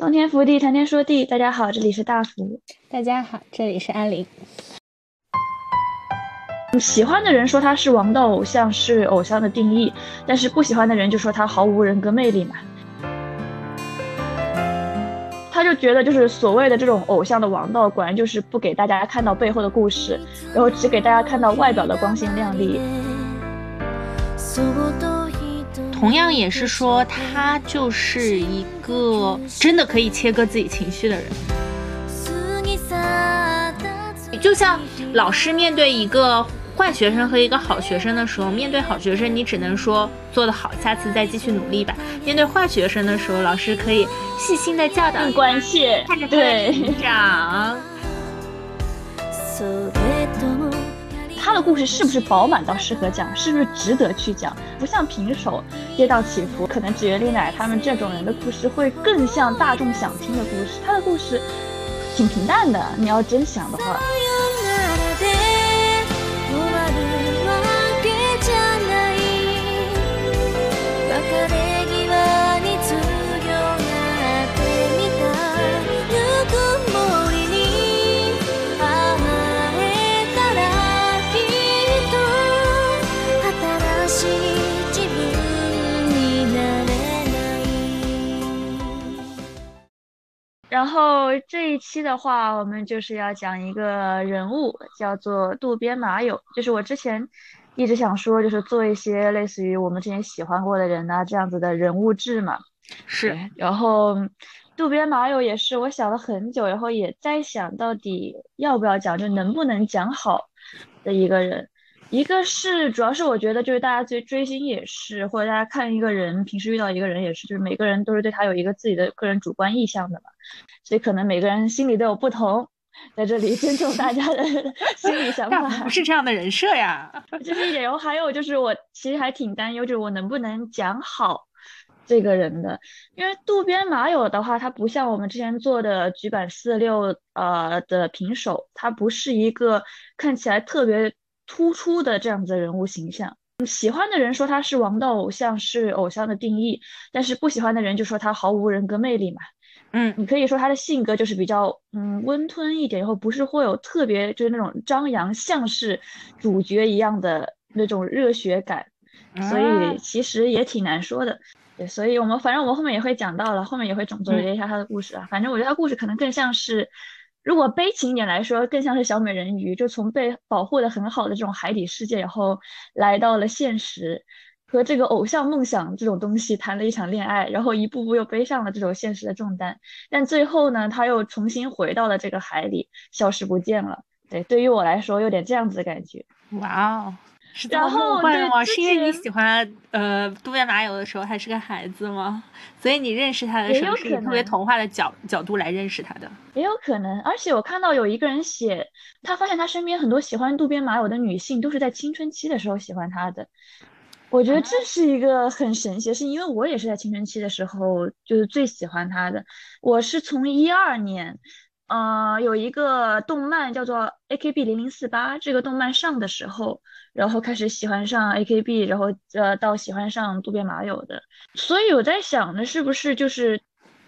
洞天福地，谈天说地。大家好，这里是大福。大家好，这里是安林。喜欢的人说他是王道偶像，是偶像的定义；但是不喜欢的人就说他毫无人格魅力嘛。他就觉得，就是所谓的这种偶像的王道，果然就是不给大家看到背后的故事，然后只给大家看到外表的光鲜亮丽。同样也是说，他就是一个真的可以切割自己情绪的人。就像老师面对一个坏学生和一个好学生的时候，面对好学生，你只能说做得好，下次再继续努力吧。面对坏学生的时候，老师可以细心的教导、关切，看着他的成长。他的故事是不是饱满到适合讲？是不是值得去讲？不像平手跌宕起伏，可能纸原丽乃他们这种人的故事会更像大众想听的故事。他的故事挺平淡的，你要真想的话。然后这一期的话，我们就是要讲一个人物，叫做渡边麻友。就是我之前一直想说，就是做一些类似于我们之前喜欢过的人呐这样子的人物志嘛。是。然后渡边麻友也是我想了很久，然后也在想到底要不要讲，就能不能讲好的一个人。一个是，主要是我觉得就是大家追追星也是，或者大家看一个人，平时遇到一个人也是，就是每个人都是对他有一个自己的个人主观意向的嘛，所以可能每个人心里都有不同，在这里尊重大家的 心理想法。不是这样的人设呀，就是也有。还有就是我其实还挺担忧，就是我能不能讲好这个人的，因为渡边麻友的话，他不像我们之前做的局版四六呃的平手，他不是一个看起来特别。突出的这样子的人物形象，喜欢的人说他是王道偶像，是偶像的定义；但是不喜欢的人就说他毫无人格魅力嘛。嗯，你可以说他的性格就是比较嗯温吞一点，然后不是会有特别就是那种张扬，像是主角一样的那种热血感，所以其实也挺难说的。对，所以我们反正我们后面也会讲到了，后面也会总总结一下他的故事啊。反正我觉得他故事可能更像是。如果悲情一点来说，更像是小美人鱼，就从被保护的很好的这种海底世界，然后来到了现实，和这个偶像梦想这种东西谈了一场恋爱，然后一步步又背上了这种现实的重担，但最后呢，他又重新回到了这个海里，消失不见了。对，对于我来说，有点这样子的感觉。哇哦！是这么梦幻吗？是因为你喜欢呃渡边麻友的时候，还是个孩子吗？所以你认识他的时候是以特别童话的角角度来认识他的。也有可能，而且我看到有一个人写，他发现他身边很多喜欢渡边麻友的女性都是在青春期的时候喜欢他的。我觉得这是一个很神奇，是因为我也是在青春期的时候就是最喜欢他的。我是从一二年。呃，有一个动漫叫做《A K B 零零四八》，这个动漫上的时候，然后开始喜欢上 A K B，然后呃，到喜欢上渡边麻友的。所以我在想呢，是不是就是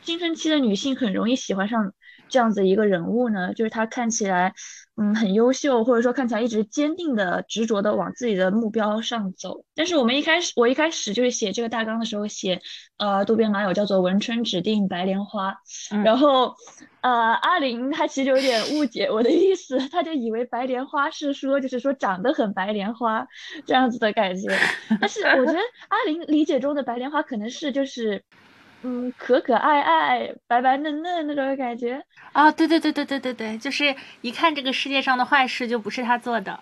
青春期的女性很容易喜欢上这样子一个人物呢？就是他看起来。嗯，很优秀，或者说看起来一直坚定的、执着的往自己的目标上走。但是我们一开始，我一开始就是写这个大纲的时候写，呃，渡边麻友叫做文春指定白莲花，然后，呃，阿林他其实有点误解我的意思，他就以为白莲花是说就是说长得很白莲花这样子的感觉。但是我觉得阿林理解中的白莲花可能是就是。嗯，可可爱爱、白白嫩嫩那种感觉啊！对对对对对对对，就是一看这个世界上的坏事就不是他做的，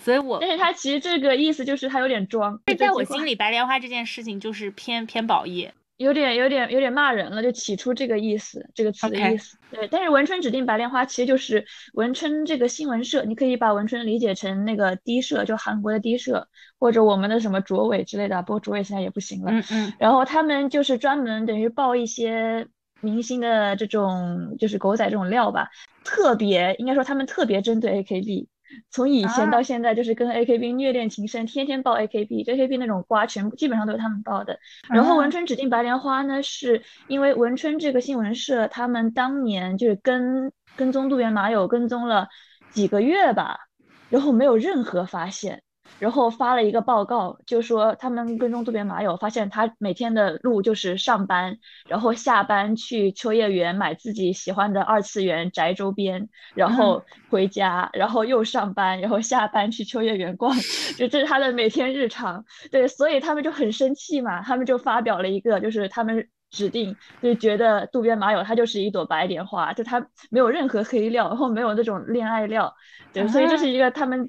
所以我。但是他其实这个意思就是他有点装。在我心里，白莲花这件事情就是偏偏宝业。有点有点有点骂人了，就起初这个意思，这个词的意思。对，但是文春指定白莲花其实就是文春这个新闻社，你可以把文春理解成那个低社，就韩国的低社，或者我们的什么卓伟之类的。不过卓伟现在也不行了。嗯嗯。然后他们就是专门等于报一些明星的这种就是狗仔这种料吧，特别应该说他们特别针对 AKB。从以前到现在就是跟 AKB 虐恋情深，天天爆 AKB，AKB 那种瓜全部基本上都是他们爆的。然后文春指定白莲花呢，是因为文春这个新闻社他们当年就是跟跟踪渡边麻友跟踪了几个月吧，然后没有任何发现。然后发了一个报告，就说他们跟踪渡边麻友，发现他每天的路就是上班，然后下班去秋叶原买自己喜欢的二次元宅周边，然后回家，然后又上班，然后下班去秋叶原逛，就这是他的每天日常。对，所以他们就很生气嘛，他们就发表了一个，就是他们指定，就觉得渡边麻友他就是一朵白莲花，就他没有任何黑料，然后没有那种恋爱料，对，所以这是一个他们。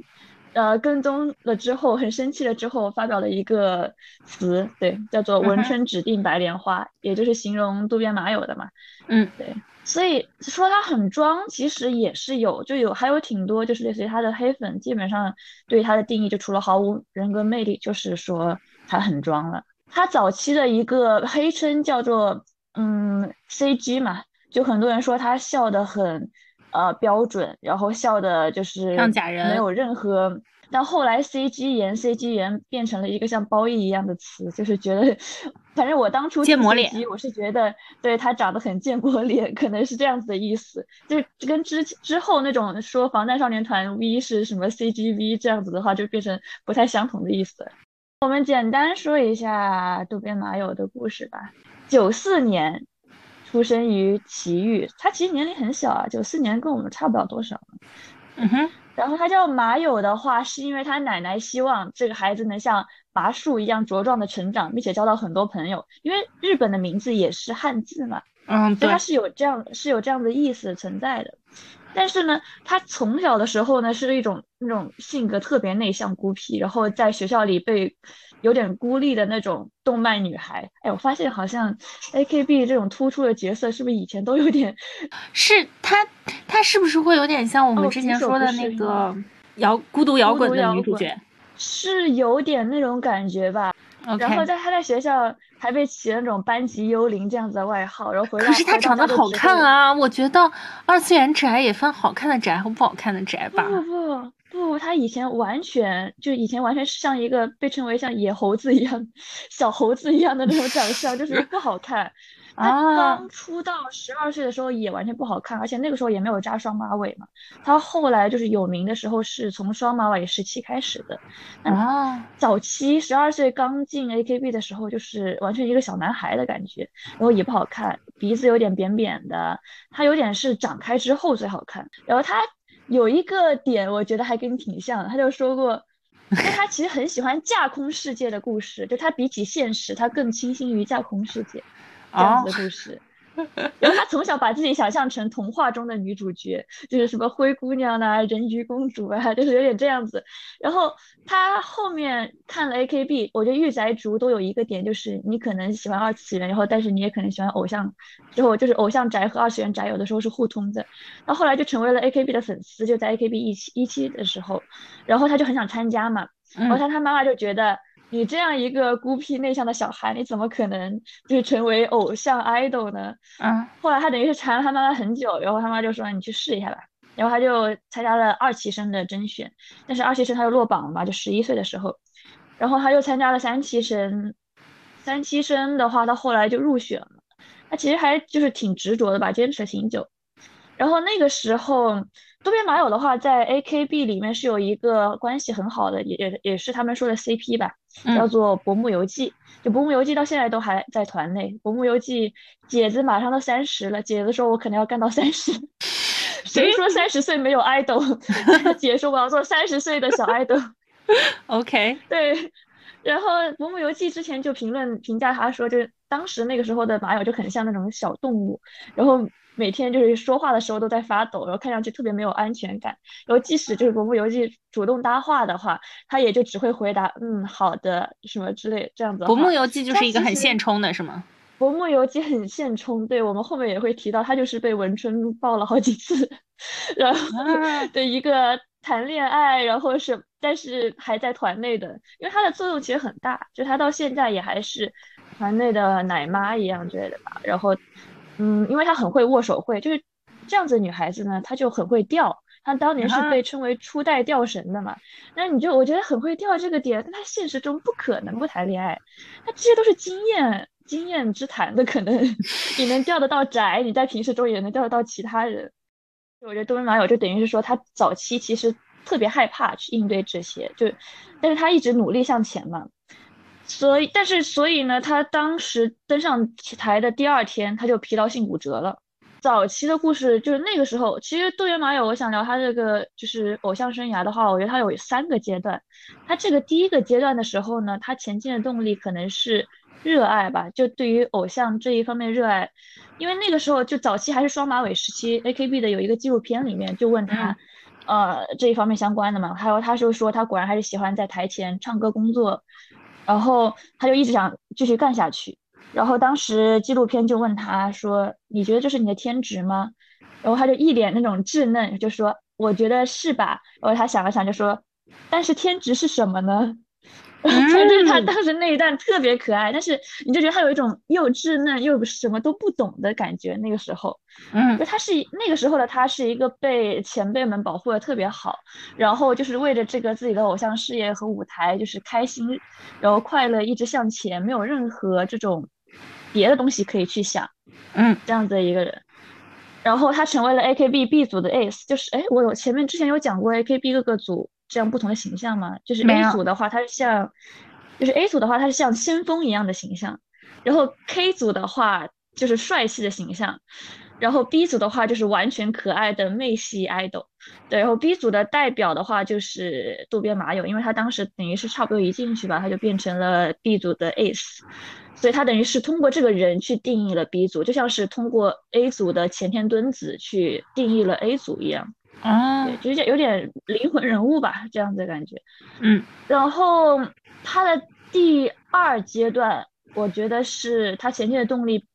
呃，跟踪了之后很生气了之后发表了一个词，对，叫做“文春指定白莲花”，也就是形容渡边麻友的嘛。嗯，对。所以说他很装，其实也是有，就有还有挺多，就是类似于他的黑粉，基本上对他的定义就除了毫无人格魅力，就是说他很装了。他早期的一个黑称叫做嗯 CG 嘛，就很多人说他笑得很。呃，标准，然后笑的就是像假人，没有任何。但后来 CG 颜，CG 颜变成了一个像褒义一样的词，就是觉得，反正我当初建模脸，我是觉得对他长得很建模脸，可能是这样子的意思，就是跟之之后那种说防弹少年团 V 是什么 CGV 这样子的话，就变成不太相同的意思。我们简单说一下渡边麻友的故事吧。九四年。出生于奇遇，他其实年龄很小啊，九四年跟我们差不了多少。嗯哼，然后他叫马友的话，是因为他奶奶希望这个孩子能像麻树一样茁壮的成长，并且交到很多朋友。因为日本的名字也是汉字嘛，嗯，对，他是有这样是有这样的意思存在的。但是呢，他从小的时候呢，是一种那种性格特别内向、孤僻，然后在学校里被。有点孤立的那种动漫女孩，哎，我发现好像 A K B 这种突出的角色，是不是以前都有点？是她，她是不是会有点像我们之前说的那个摇孤独摇滚的女主角？是有点那种感觉吧。然后在她在学校还被起那种班级幽灵这样子的外号，然后回来可是他长得好看啊！我觉得二次元宅也分好看的宅和不好看的宅吧。不不。不，他以前完全就以前完全是像一个被称为像野猴子一样、小猴子一样的那种长相，就是不好看。他刚出道十二岁的时候也完全不好看，而且那个时候也没有扎双马尾嘛。他后来就是有名的时候是从双马尾时期开始的。啊，早期十二岁刚进 AKB 的时候就是完全一个小男孩的感觉，然后也不好看，鼻子有点扁扁的，他有点是长开之后最好看。然后他。有一个点，我觉得还跟你挺像。他就说过，因为他其实很喜欢架空世界的故事，就他比起现实，他更倾心于架空世界这样子的故事。然后他从小把自己想象成童话中的女主角，就是什么灰姑娘啊、人鱼公主啊，就是有点这样子。然后他后面看了 AKB，我觉得御宅族都有一个点，就是你可能喜欢二次元，然后但是你也可能喜欢偶像，之后就是偶像宅和二次元宅有的时候是互通的。然后后来就成为了 AKB 的粉丝，就在 AKB 一期一期的时候，然后他就很想参加嘛，然后他他妈妈就觉得。你这样一个孤僻内向的小孩，你怎么可能就是成为偶像 idol 呢？嗯，后来他等于是缠了他妈妈很久，然后他妈就说你去试一下吧，然后他就参加了二期生的甄选，但是二期生他就落榜了嘛，就十一岁的时候，然后他又参加了三期生，三期生的话他后来就入选了，他其实还就是挺执着的吧，坚持了挺久，然后那个时候。渡边麻友的话，在 AKB 里面是有一个关系很好的，也也也是他们说的 CP 吧，叫做薄木游纪。就薄木游记到现在都还在团内。薄木游记姐子马上都三十了，姐子说我可能要干到三十。谁说三十岁没有 idol？姐说我要做三十岁的小 idol。OK，对。然后薄木游记之前就评论评价他说，就是当时那个时候的马友就很像那种小动物，然后。每天就是说话的时候都在发抖，然后看上去特别没有安全感。然后即使就是国木游记主动搭话的话，他也就只会回答嗯好的什么之类这样子。国木游记就是一个很现充的是吗？国木游记很现充，对我们后面也会提到，他就是被文春抱了好几次，然后的一个谈恋爱，然后是但是还在团内的，因为他的作用其实很大，就他到现在也还是团内的奶妈一样之类的吧，然后。嗯，因为她很会握手会，就是这样子。女孩子呢，她就很会钓。她当年是被称为初代钓神的嘛。那你就我觉得很会钓这个点，但她现实中不可能不谈恋爱，那这些都是经验经验之谈的，可能你能钓得到宅，你在平时中也能钓得到其他人。我觉得多边马友就等于是说他早期其实特别害怕去应对这些，就但是他一直努力向前嘛。所以，但是所以呢，他当时登上台的第二天，他就疲劳性骨折了。早期的故事就是那个时候，其实渡边麻友，我想聊他这个就是偶像生涯的话，我觉得他有三个阶段。他这个第一个阶段的时候呢，他前进的动力可能是热爱吧，就对于偶像这一方面热爱。因为那个时候就早期还是双马尾时期，AKB 的有一个纪录片里面就问他，呃，这一方面相关的嘛，还有他就说他果然还是喜欢在台前唱歌工作。然后他就一直想继续干下去，然后当时纪录片就问他说：“你觉得这是你的天职吗？”然后他就一脸那种稚嫩，就说：“我觉得是吧。”然后他想了想就说：“但是天职是什么呢？” 反正他当时那一段特别可爱，但是你就觉得他有一种又稚嫩又什么都不懂的感觉。那个时候，嗯，就他是那个时候的他是一个被前辈们保护的特别好，然后就是为着这个自己的偶像事业和舞台就是开心，然后快乐一直向前，没有任何这种别的东西可以去想，嗯，这样子的一个人。然后他成为了 AKB B 组的 Ace，就是哎，我有前面之前有讲过 AKB 各个组。这样不同的形象吗？就是 A 组的话，它是像，就是 A 组的话，它是像先锋一样的形象，然后 K 组的话就是帅气的形象，然后 B 组的话就是完全可爱的妹系 idol，对，然后 B 组的代表的话就是渡边麻友，因为他当时等于是差不多一进去吧，他就变成了 B 组的 ace，所以他等于是通过这个人去定义了 B 组，就像是通过 A 组的前田敦子去定义了 A 组一样。啊，对，就是有点灵魂人物吧，这样的感觉。嗯，然后他的第二阶段，我觉得是他前进的动力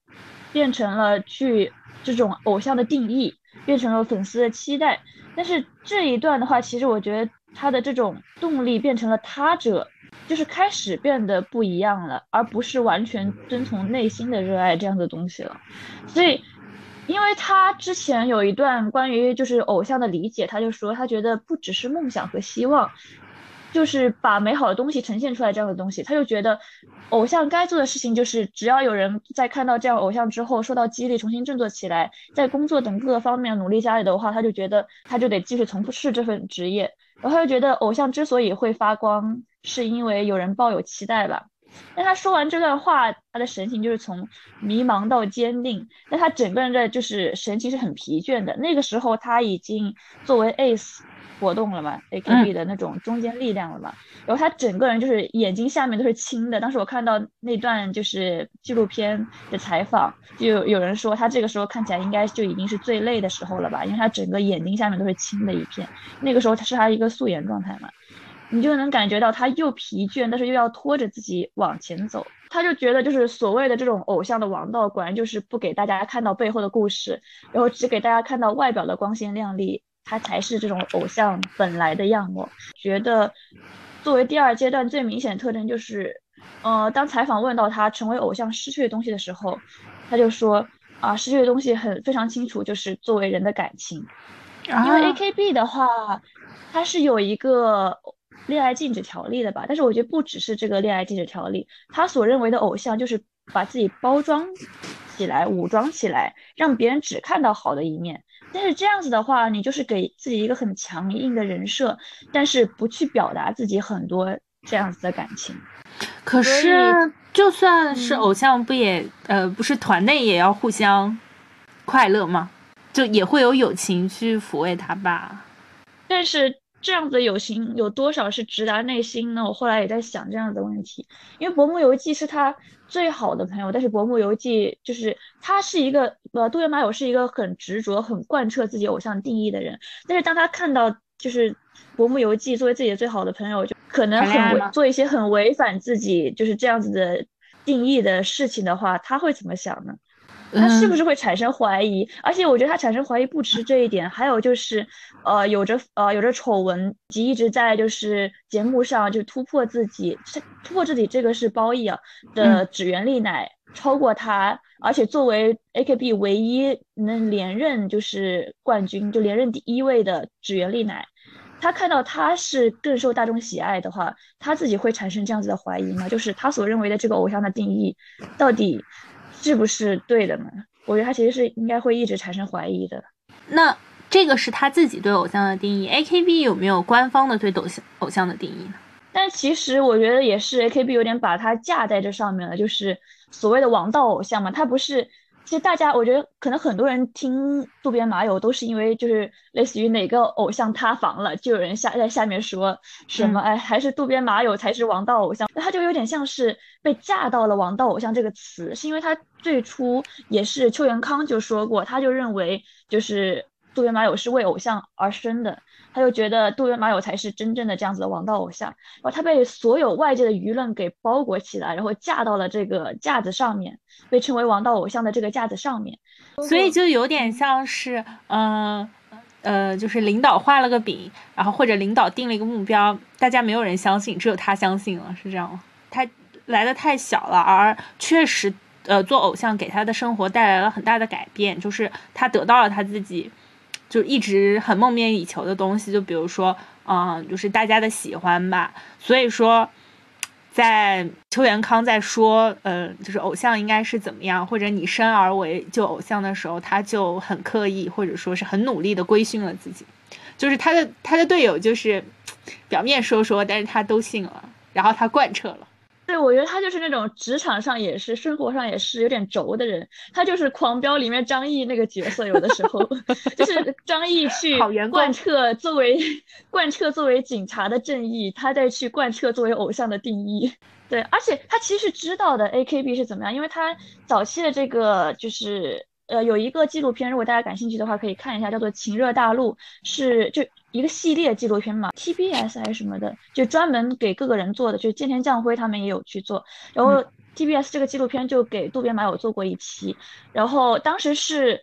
变成了去这种偶像的定义，变成了粉丝的期待。但是这一段的话，其实我觉得他的这种动力变成了他者，就是开始变得不一样了，而不是完全遵从内心的热爱这样的东西了。所以。因为他之前有一段关于就是偶像的理解，他就说他觉得不只是梦想和希望，就是把美好的东西呈现出来这样的东西，他就觉得偶像该做的事情就是只要有人在看到这样偶像之后受到激励，重新振作起来，在工作等各个方面努力加油的话，他就觉得他就得继续从事这份职业，然后他就觉得偶像之所以会发光，是因为有人抱有期待吧。但他说完这段话，他的神情就是从迷茫到坚定。但他整个人的就是神情是很疲倦的。那个时候他已经作为 Ace 活动了嘛，AKB 的那种中坚力量了嘛。然后他整个人就是眼睛下面都是青的。当时我看到那段就是纪录片的采访，就有人说他这个时候看起来应该就已经是最累的时候了吧，因为他整个眼睛下面都是青的一片。那个时候他是他一个素颜状态嘛。你就能感觉到他又疲倦，但是又要拖着自己往前走。他就觉得，就是所谓的这种偶像的王道，果然就是不给大家看到背后的故事，然后只给大家看到外表的光鲜亮丽，他才是这种偶像本来的样貌。觉得作为第二阶段最明显的特征就是，呃，当采访问到他成为偶像失去的东西的时候，他就说啊，失去的东西很非常清楚，就是作为人的感情。因为 AKB 的话，它是有一个。恋爱禁止条例的吧，但是我觉得不只是这个恋爱禁止条例，他所认为的偶像就是把自己包装起来、武装起来，让别人只看到好的一面。但是这样子的话，你就是给自己一个很强硬的人设，但是不去表达自己很多这样子的感情。可是就算是偶像，不也呃不是团内也要互相快乐吗？就也会有友情去抚慰他吧。但是。这样子的友情有多少是直达内心呢？我后来也在想这样子的问题，因为薄木游记是他最好的朋友，但是薄木游记就是他是一个呃，渡边麻友是一个很执着、很贯彻自己偶像定义的人，但是当他看到就是薄木游记作为自己的最好的朋友，就可能很做一些很违反自己就是这样子的定义的事情的话，他会怎么想呢？他是不是会产生怀疑？而且我觉得他产生怀疑不止是这一点，还有就是，呃，有着呃有着丑闻及一直在就是节目上就突破自己，突破自己这个是褒义啊的指原丽乃超过他，而且作为 AKB 唯一能连任就是冠军，就连任第一位的指原丽乃，他看到他是更受大众喜爱的话，他自己会产生这样子的怀疑吗？就是他所认为的这个偶像的定义，到底是不是对的呢？我觉得他其实是应该会一直产生怀疑的。那这个是他自己对偶像的定义，AKB 有没有官方的对偶像偶像的定义呢？但其实我觉得也是 AKB 有点把它架在这上面了，就是所谓的王道偶像嘛。他不是，其实大家我觉得可能很多人听渡边麻友都是因为就是类似于哪个偶像塌房了，就有人下在下面说什么哎，还是渡边麻友才是王道偶像。那他就有点像是被架到了王道偶像这个词，是因为他最初也是邱元康就说过，他就认为就是渡边麻友是为偶像而生的。他就觉得渡边麻友才是真正的这样子的王道偶像，然后他被所有外界的舆论给包裹起来，然后架到了这个架子上面，被称为王道偶像的这个架子上面，所以就有点像是，嗯，呃，就是领导画了个饼，然后或者领导定了一个目标，大家没有人相信，只有他相信了，是这样吗？他来的太小了，而确实，呃，做偶像给他的生活带来了很大的改变，就是他得到了他自己。就一直很梦寐以求的东西，就比如说，嗯，就是大家的喜欢吧。所以说，在邱元康在说，呃，就是偶像应该是怎么样，或者你生而为就偶像的时候，他就很刻意，或者说是很努力的规训了自己。就是他的他的队友，就是表面说说，但是他都信了，然后他贯彻了。对，我觉得他就是那种职场上也是，生活上也是有点轴的人。他就是《狂飙》里面张译那个角色，有的时候 就是张译去贯彻作为贯彻作为警察的正义，他再去贯彻作为偶像的定义。对，而且他其实知道的 AKB 是怎么样，因为他早期的这个就是呃有一个纪录片，如果大家感兴趣的话可以看一下，叫做《情热大陆》，是就。一个系列纪录片嘛，TBS 还是什么的，就专门给各个人做的，就菅田将辉他们也有去做。然后 TBS 这个纪录片就给渡边麻友做过一期，然后当时是，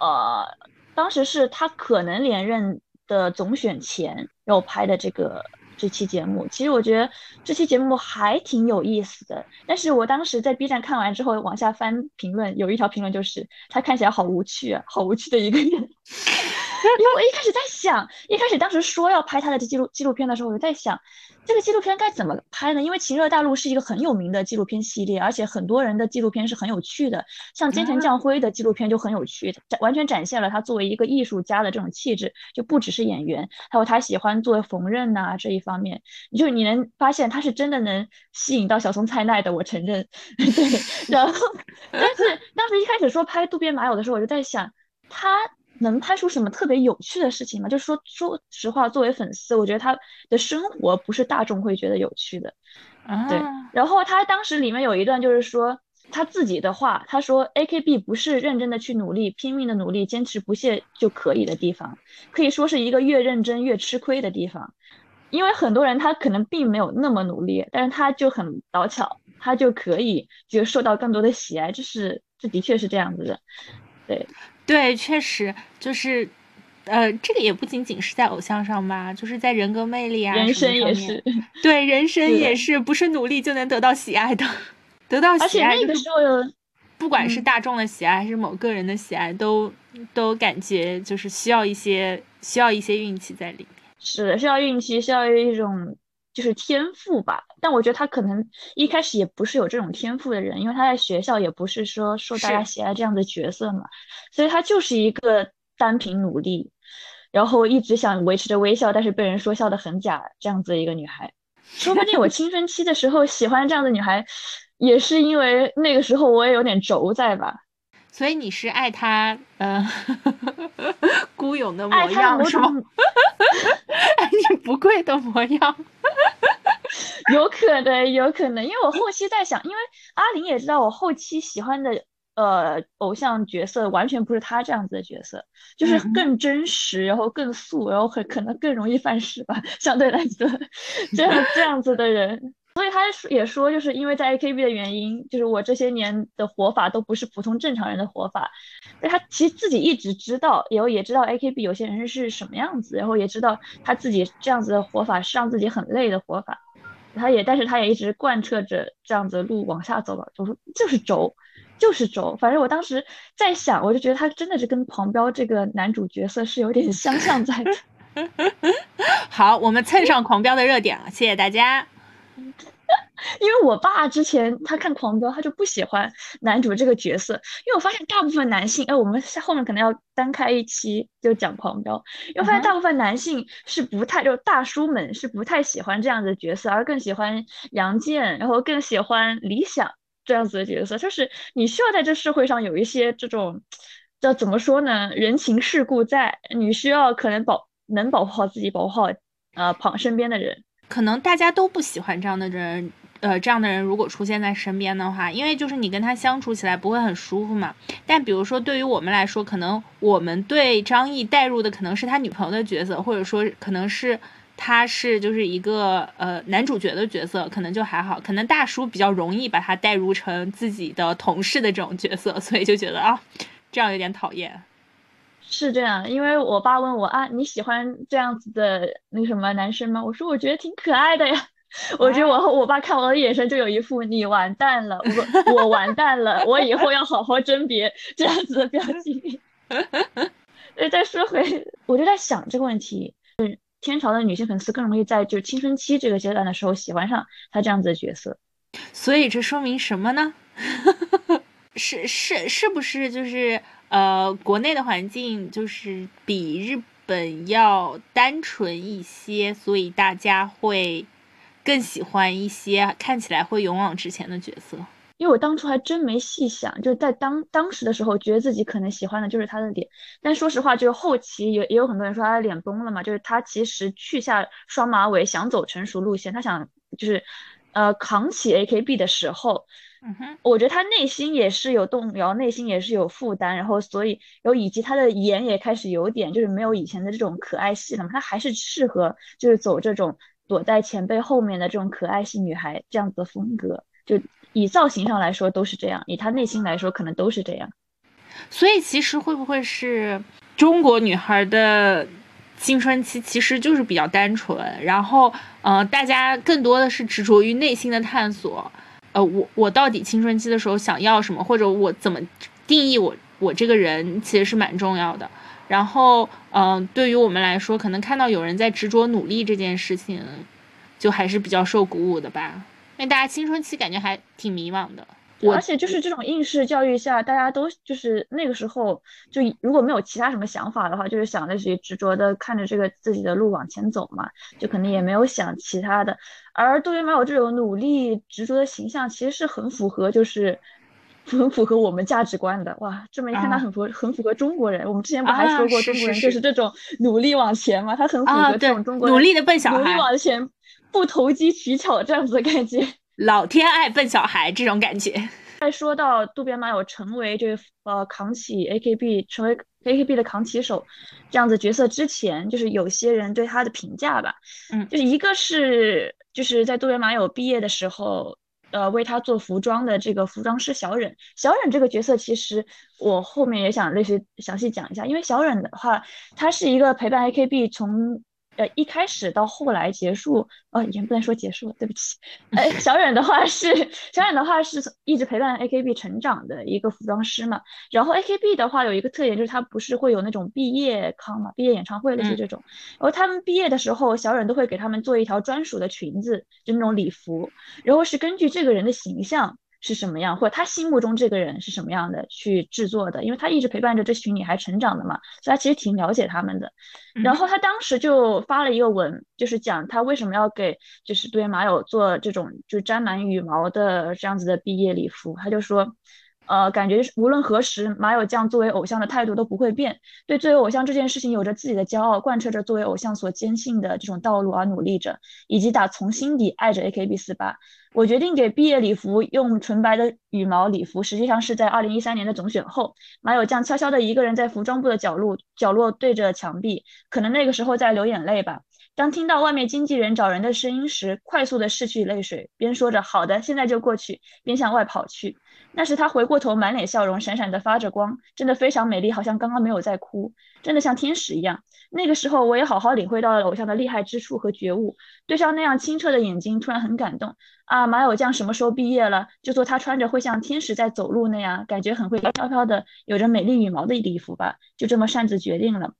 呃，当时是他可能连任的总选前，然后拍的这个这期节目。其实我觉得这期节目还挺有意思的，但是我当时在 B 站看完之后，往下翻评论，有一条评论就是他看起来好无趣啊，好无趣的一个人。因为我一开始在想，一开始当时说要拍他的这纪录纪录片的时候，我就在想，这个纪录片该怎么拍呢？因为《情热大陆》是一个很有名的纪录片系列，而且很多人的纪录片是很有趣的，像菅田将辉的纪录片就很有趣，展完全展现了他作为一个艺术家的这种气质，就不只是演员，还有他喜欢做缝纫呐这一方面，就你能发现他是真的能吸引到小松菜奈的，我承认。对，然后，但是当时一开始说拍渡边麻友的时候，我就在想他。能拍出什么特别有趣的事情吗？就是说，说实话，作为粉丝，我觉得他的生活不是大众会觉得有趣的。对。然后他当时里面有一段就是说他自己的话，他说 A K B 不是认真的去努力、拼命的努力、坚持不懈就可以的地方，可以说是一个越认真越吃亏的地方。因为很多人他可能并没有那么努力，但是他就很倒巧，他就可以就受到更多的喜爱。这是这的确是这样子的，对。对，确实就是，呃，这个也不仅仅是在偶像上吧，就是在人格魅力啊，人生也是，对，人 生也是，不是努力就能得到喜爱的，得到喜爱。而且那个时候，不管是大众的喜爱还是某个人的喜爱，都都感觉就是需要一些需要一些运气在里面。是的，需要运气，需要一种。就是天赋吧，但我觉得他可能一开始也不是有这种天赋的人，因为他在学校也不是说受大家喜爱这样的角色嘛，所以他就是一个单凭努力，然后一直想维持着微笑，但是被人说笑的很假这样子的一个女孩。说不定我青春期的时候喜欢这样的女孩，也是因为那个时候我也有点轴在吧。所以你是爱他，呃，孤勇的模样是吗？爱你不跪的模样。有可能，有可能，因为我后期在想，因为阿玲也知道我后期喜欢的呃偶像角色完全不是他这样子的角色，就是更真实，然后更素，然后很可能更容易犯事吧，相对来说，这样这样子的人，所以他也说，就是因为在 AKB 的原因，就是我这些年的活法都不是普通正常人的活法，但他其实自己一直知道，也也知道 AKB 有些人是什么样子，然后也知道他自己这样子的活法是让自己很累的活法。他也，但是他也一直贯彻着这样子的路往下走吧。我说就是轴，就是轴。反正我当时在想，我就觉得他真的是跟狂飙这个男主角色是有点相像在的。好，我们蹭上狂飙的热点了，谢谢大家。因为我爸之前他看《狂飙》，他就不喜欢男主这个角色。因为我发现大部分男性，哎，我们后面可能要单开一期就讲《狂飙》，因为发现大部分男性是不太，就大叔们是不太喜欢这样的角色，而更喜欢杨健，然后更喜欢李想这样子的角色。就是你需要在这社会上有一些这种叫怎么说呢，人情世故在，你需要可能保能保护好自己，保护好呃旁身边的人。可能大家都不喜欢这样的人。呃，这样的人如果出现在身边的话，因为就是你跟他相处起来不会很舒服嘛。但比如说对于我们来说，可能我们对张译带入的可能是他女朋友的角色，或者说可能是他是就是一个呃男主角的角色，可能就还好。可能大叔比较容易把他带入成自己的同事的这种角色，所以就觉得啊，这样有点讨厌。是这样，因为我爸问我啊，你喜欢这样子的那什么男生吗？我说我觉得挺可爱的呀。我觉得我和我爸看我的眼神就有一副你完蛋了，我我完蛋了，我以后要好好甄别这样子的表情。呃，再说回，我就在想这个问题，是天朝的女性粉丝更容易在就青春期这个阶段的时候喜欢上他这样子的角色，所以这说明什么呢？是是是不是就是呃国内的环境就是比日本要单纯一些，所以大家会。更喜欢一些看起来会勇往直前的角色，因为我当初还真没细想，就是在当当时的时候，觉得自己可能喜欢的就是他的脸。但说实话，就是后期也也有很多人说他的脸崩了嘛，就是他其实去下双马尾，想走成熟路线，他想就是呃扛起 AKB 的时候，嗯哼，我觉得他内心也是有动摇，内心也是有负担，然后所以然后以及他的颜也开始有点就是没有以前的这种可爱系了嘛，他还是适合就是走这种。躲在前辈后面的这种可爱系女孩，这样子的风格，就以造型上来说都是这样，以她内心来说可能都是这样。所以其实会不会是中国女孩的青春期其实就是比较单纯，然后呃，大家更多的是执着于内心的探索。呃，我我到底青春期的时候想要什么，或者我怎么定义我我这个人，其实是蛮重要的。然后，嗯，对于我们来说，可能看到有人在执着努力这件事情，就还是比较受鼓舞的吧。因为大家青春期感觉还挺迷茫的。而且就是这种应试教育下，大家都就是那个时候就如果没有其他什么想法的话，就是想着去执着的看着这个自己的路往前走嘛，就可能也没有想其他的。而杜边麻友这种努力执着的形象，其实是很符合就是。很符合我们价值观的哇，这么一看他很符很符合中国人。我们之前不还说过中国人就是这种努力往前嘛？他很符合这种中国努力的笨小孩，努力往前，不投机取巧这样子的感觉。老天爱笨小孩这种感觉。再说到渡边麻友成为就是呃扛起 AKB 成为 AKB 的扛旗手这样子角色之前，就是有些人对他的评价吧，嗯，就是一个是就是在渡边麻友毕业的时候。呃，为他做服装的这个服装师小忍，小忍这个角色其实我后面也想类似详细讲一下，因为小忍的话，他是一个陪伴 AKB 从。呃，一开始到后来结束，呃，也不能说结束了，对不起。哎，小忍的话是，小忍的话是一直陪伴 AKB 成长的一个服装师嘛。然后 AKB 的话有一个特点就是它不是会有那种毕业康嘛，毕业演唱会类似这种。然后他们毕业的时候，小忍都会给他们做一条专属的裙子，就那种礼服，然后是根据这个人的形象。是什么样，或者他心目中这个人是什么样的去制作的？因为他一直陪伴着这群女孩成长的嘛，所以他其实挺了解他们的。然后他当时就发了一个文，就是讲他为什么要给就是对马友做这种就沾满羽毛的这样子的毕业礼服。他就说，呃，感觉无论何时，马友将作为偶像的态度都不会变，对作为偶像这件事情有着自己的骄傲，贯彻着作为偶像所坚信的这种道路而努力着，以及打从心底爱着 AKB48。我决定给毕业礼服用纯白的羽毛礼服，实际上是在二零一三年的总选后，马友将悄悄的一个人在服装部的角落角落对着墙壁，可能那个时候在流眼泪吧。当听到外面经纪人找人的声音时，快速的拭去泪水，边说着好的，现在就过去，边向外跑去。但是他回过头，满脸笑容，闪闪的发着光，真的非常美丽，好像刚刚没有在哭，真的像天使一样。那个时候，我也好好领会到了偶像的厉害之处和觉悟，对上那样清澈的眼睛，突然很感动啊！马友将什么时候毕业了？就说他穿着会像天使在走路那样，感觉很会飘飘的，有着美丽羽毛的礼服吧？就这么擅自决定了。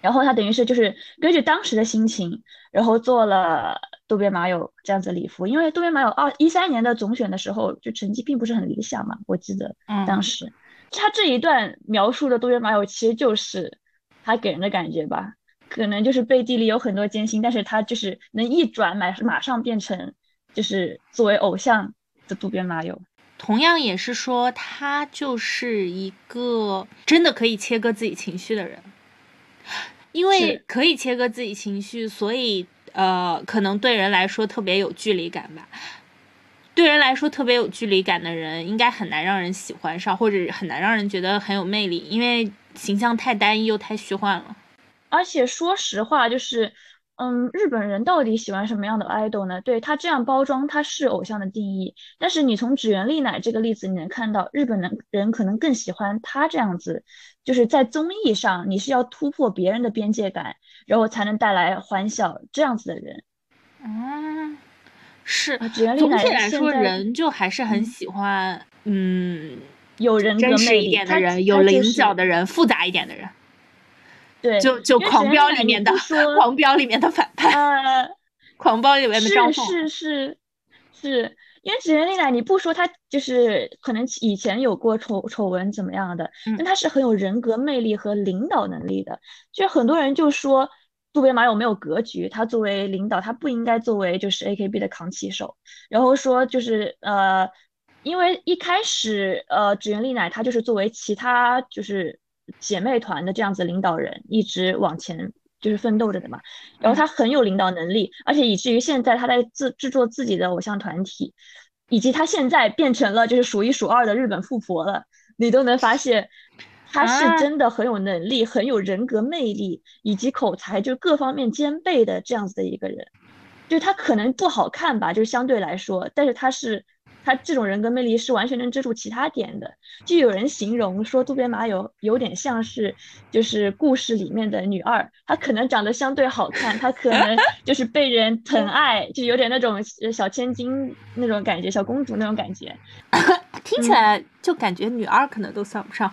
然后他等于是就是根据当时的心情，然后做了渡边麻友这样子礼服。因为渡边麻友二一三年的总选的时候，就成绩并不是很理想嘛，我记得当时他这一段描述的渡边麻友，其实就是他给人的感觉吧，可能就是背地里有很多艰辛，但是他就是能一转马马上变成就是作为偶像的渡边麻友。同样也是说他就是一个真的可以切割自己情绪的人。因为可以切割自己情绪，所以呃，可能对人来说特别有距离感吧。对人来说特别有距离感的人，应该很难让人喜欢上，或者很难让人觉得很有魅力，因为形象太单一又太虚幻了。而且说实话，就是。嗯，日本人到底喜欢什么样的 idol 呢？对他这样包装，他是偶像的定义。但是你从指原丽乃这个例子，你能看到日本人人可能更喜欢他这样子，就是在综艺上，你是要突破别人的边界感，然后才能带来欢笑这样子的人。嗯，是。总体来说，人就还是很喜欢，嗯，有人格魅力一点的人，有棱角的人，复杂一点的人。对，就就狂飙里面的狂飙里面的反派，呃狂飙里面的张是是是是，因为指原丽乃你不说他就是可能以前有过丑丑闻怎么样的，但他是很有人格魅力和领导能力的。就很多人就说渡边麻友没有格局，他作为领导，他不应该作为就是 A K B 的扛旗手。然后说就是呃，因为一开始呃指原丽乃他就是作为其他就是。姐妹团的这样子领导人一直往前就是奋斗着的嘛，然后他很有领导能力，而且以至于现在他在自制作自己的偶像团体，以及他现在变成了就是数一数二的日本富婆了，你都能发现他是真的很有能力、很有人格魅力以及口才，就各方面兼备的这样子的一个人。就他可能不好看吧，就是相对来说，但是他是。他这种人格魅力是完全能遮住其他点的。就有人形容说，渡边麻友有点像是就是故事里面的女二，她可能长得相对好看，她可能 就是被人疼爱，就有点那种小千金那种感觉，小公主那种感觉。听起来就感觉女二可能都算不上。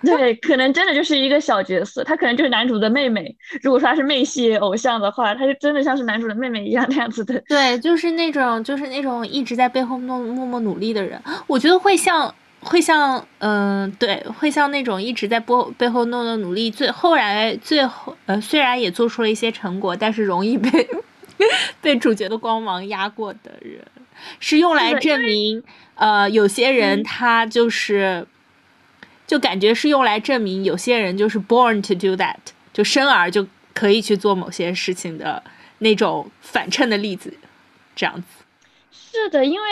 对，可能真的就是一个小角色，她可能就是男主的妹妹。如果说她是妹系偶像的话，她就真的像是男主的妹妹一样那样子的。对，就是那种，就是那种一直在背后默默默努力的人。我觉得会像，会像，嗯，对，会像那种一直在背背后弄的努力，最后来最后，呃，虽然也做出了一些成果，但是容易被 被主角的光芒压过的人，是用来证明，呃，有些人他就是。就感觉是用来证明有些人就是 born to do that，就生而就可以去做某些事情的那种反衬的例子，这样子。是的，因为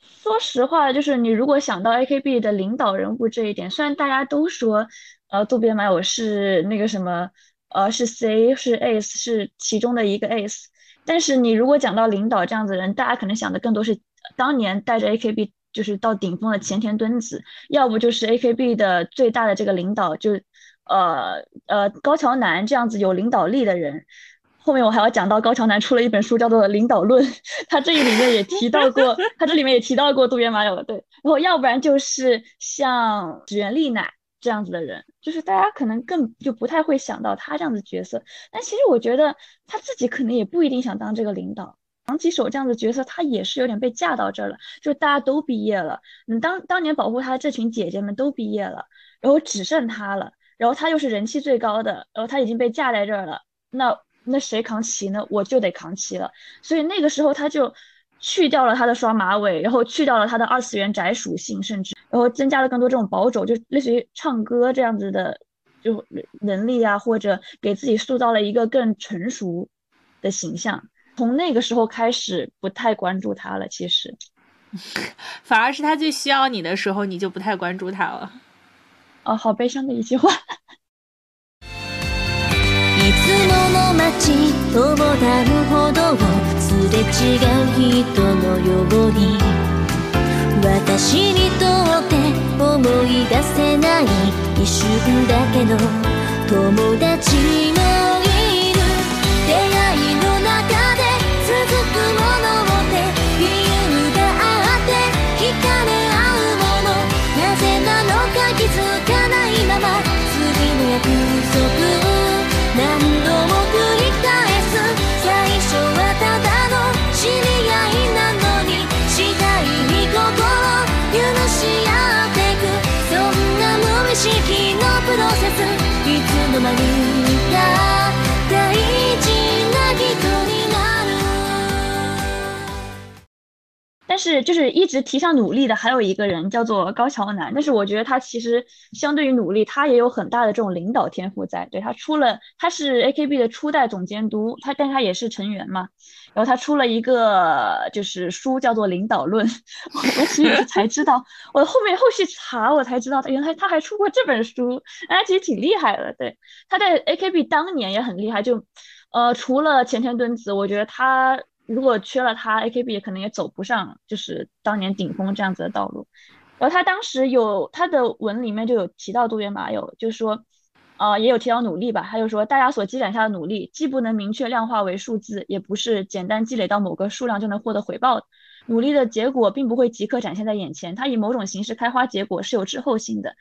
说实话，就是你如果想到 AKB 的领导人物这一点，虽然大家都说，呃，渡边麻友是那个什么，呃，是 C 是 Ace 是其中的一个 Ace，但是你如果讲到领导这样子的人，大家可能想的更多是当年带着 AKB。就是到顶峰的前田敦子，要不就是 A K B 的最大的这个领导，就呃呃高桥南这样子有领导力的人。后面我还要讲到高桥南出了一本书叫做《领导论》，他这里面也提到过，他这里面也提到过渡边麻友对。然后要不然就是像指原丽乃这样子的人，就是大家可能更就不太会想到他这样子角色。但其实我觉得他自己可能也不一定想当这个领导。长吉手这样的角色，他也是有点被架到这儿了。就大家都毕业了，你当当年保护他的这群姐姐们都毕业了，然后只剩他了，然后他又是人气最高的，然后他已经被架在这儿了，那那谁扛旗呢？我就得扛旗了。所以那个时候他就去掉了他的双马尾，然后去掉了他的二次元宅属性，甚至然后增加了更多这种保守，就类似于唱歌这样子的就能力啊，或者给自己塑造了一个更成熟的形象。从那个时候开始，不太关注他了。其实，反而是他最需要你的时候，你就不太关注他了。哦，好悲伤的一句话。 私にとって思い出せない一瞬だけど友達も 是就是一直提倡努力的还有一个人叫做高桥南，但是我觉得他其实相对于努力，他也有很大的这种领导天赋在。对他出了，他是 AKB 的初代总监督，他但他也是成员嘛。然后他出了一个就是书叫做《领导论》，我其实也才知道，我后面后续查我才知道，原来他还出过这本书，他其实挺厉害的。对，他在 AKB 当年也很厉害，就呃除了前田敦子，我觉得他。如果缺了他，AKB 可能也走不上，就是当年顶峰这样子的道路。然后他当时有他的文里面就有提到渡边麻友，就是说，呃，也有提到努力吧。他就说，大家所积攒下的努力，既不能明确量化为数字，也不是简单积累到某个数量就能获得回报。努力的结果并不会即刻展现在眼前，它以某种形式开花结果是有滞后性的。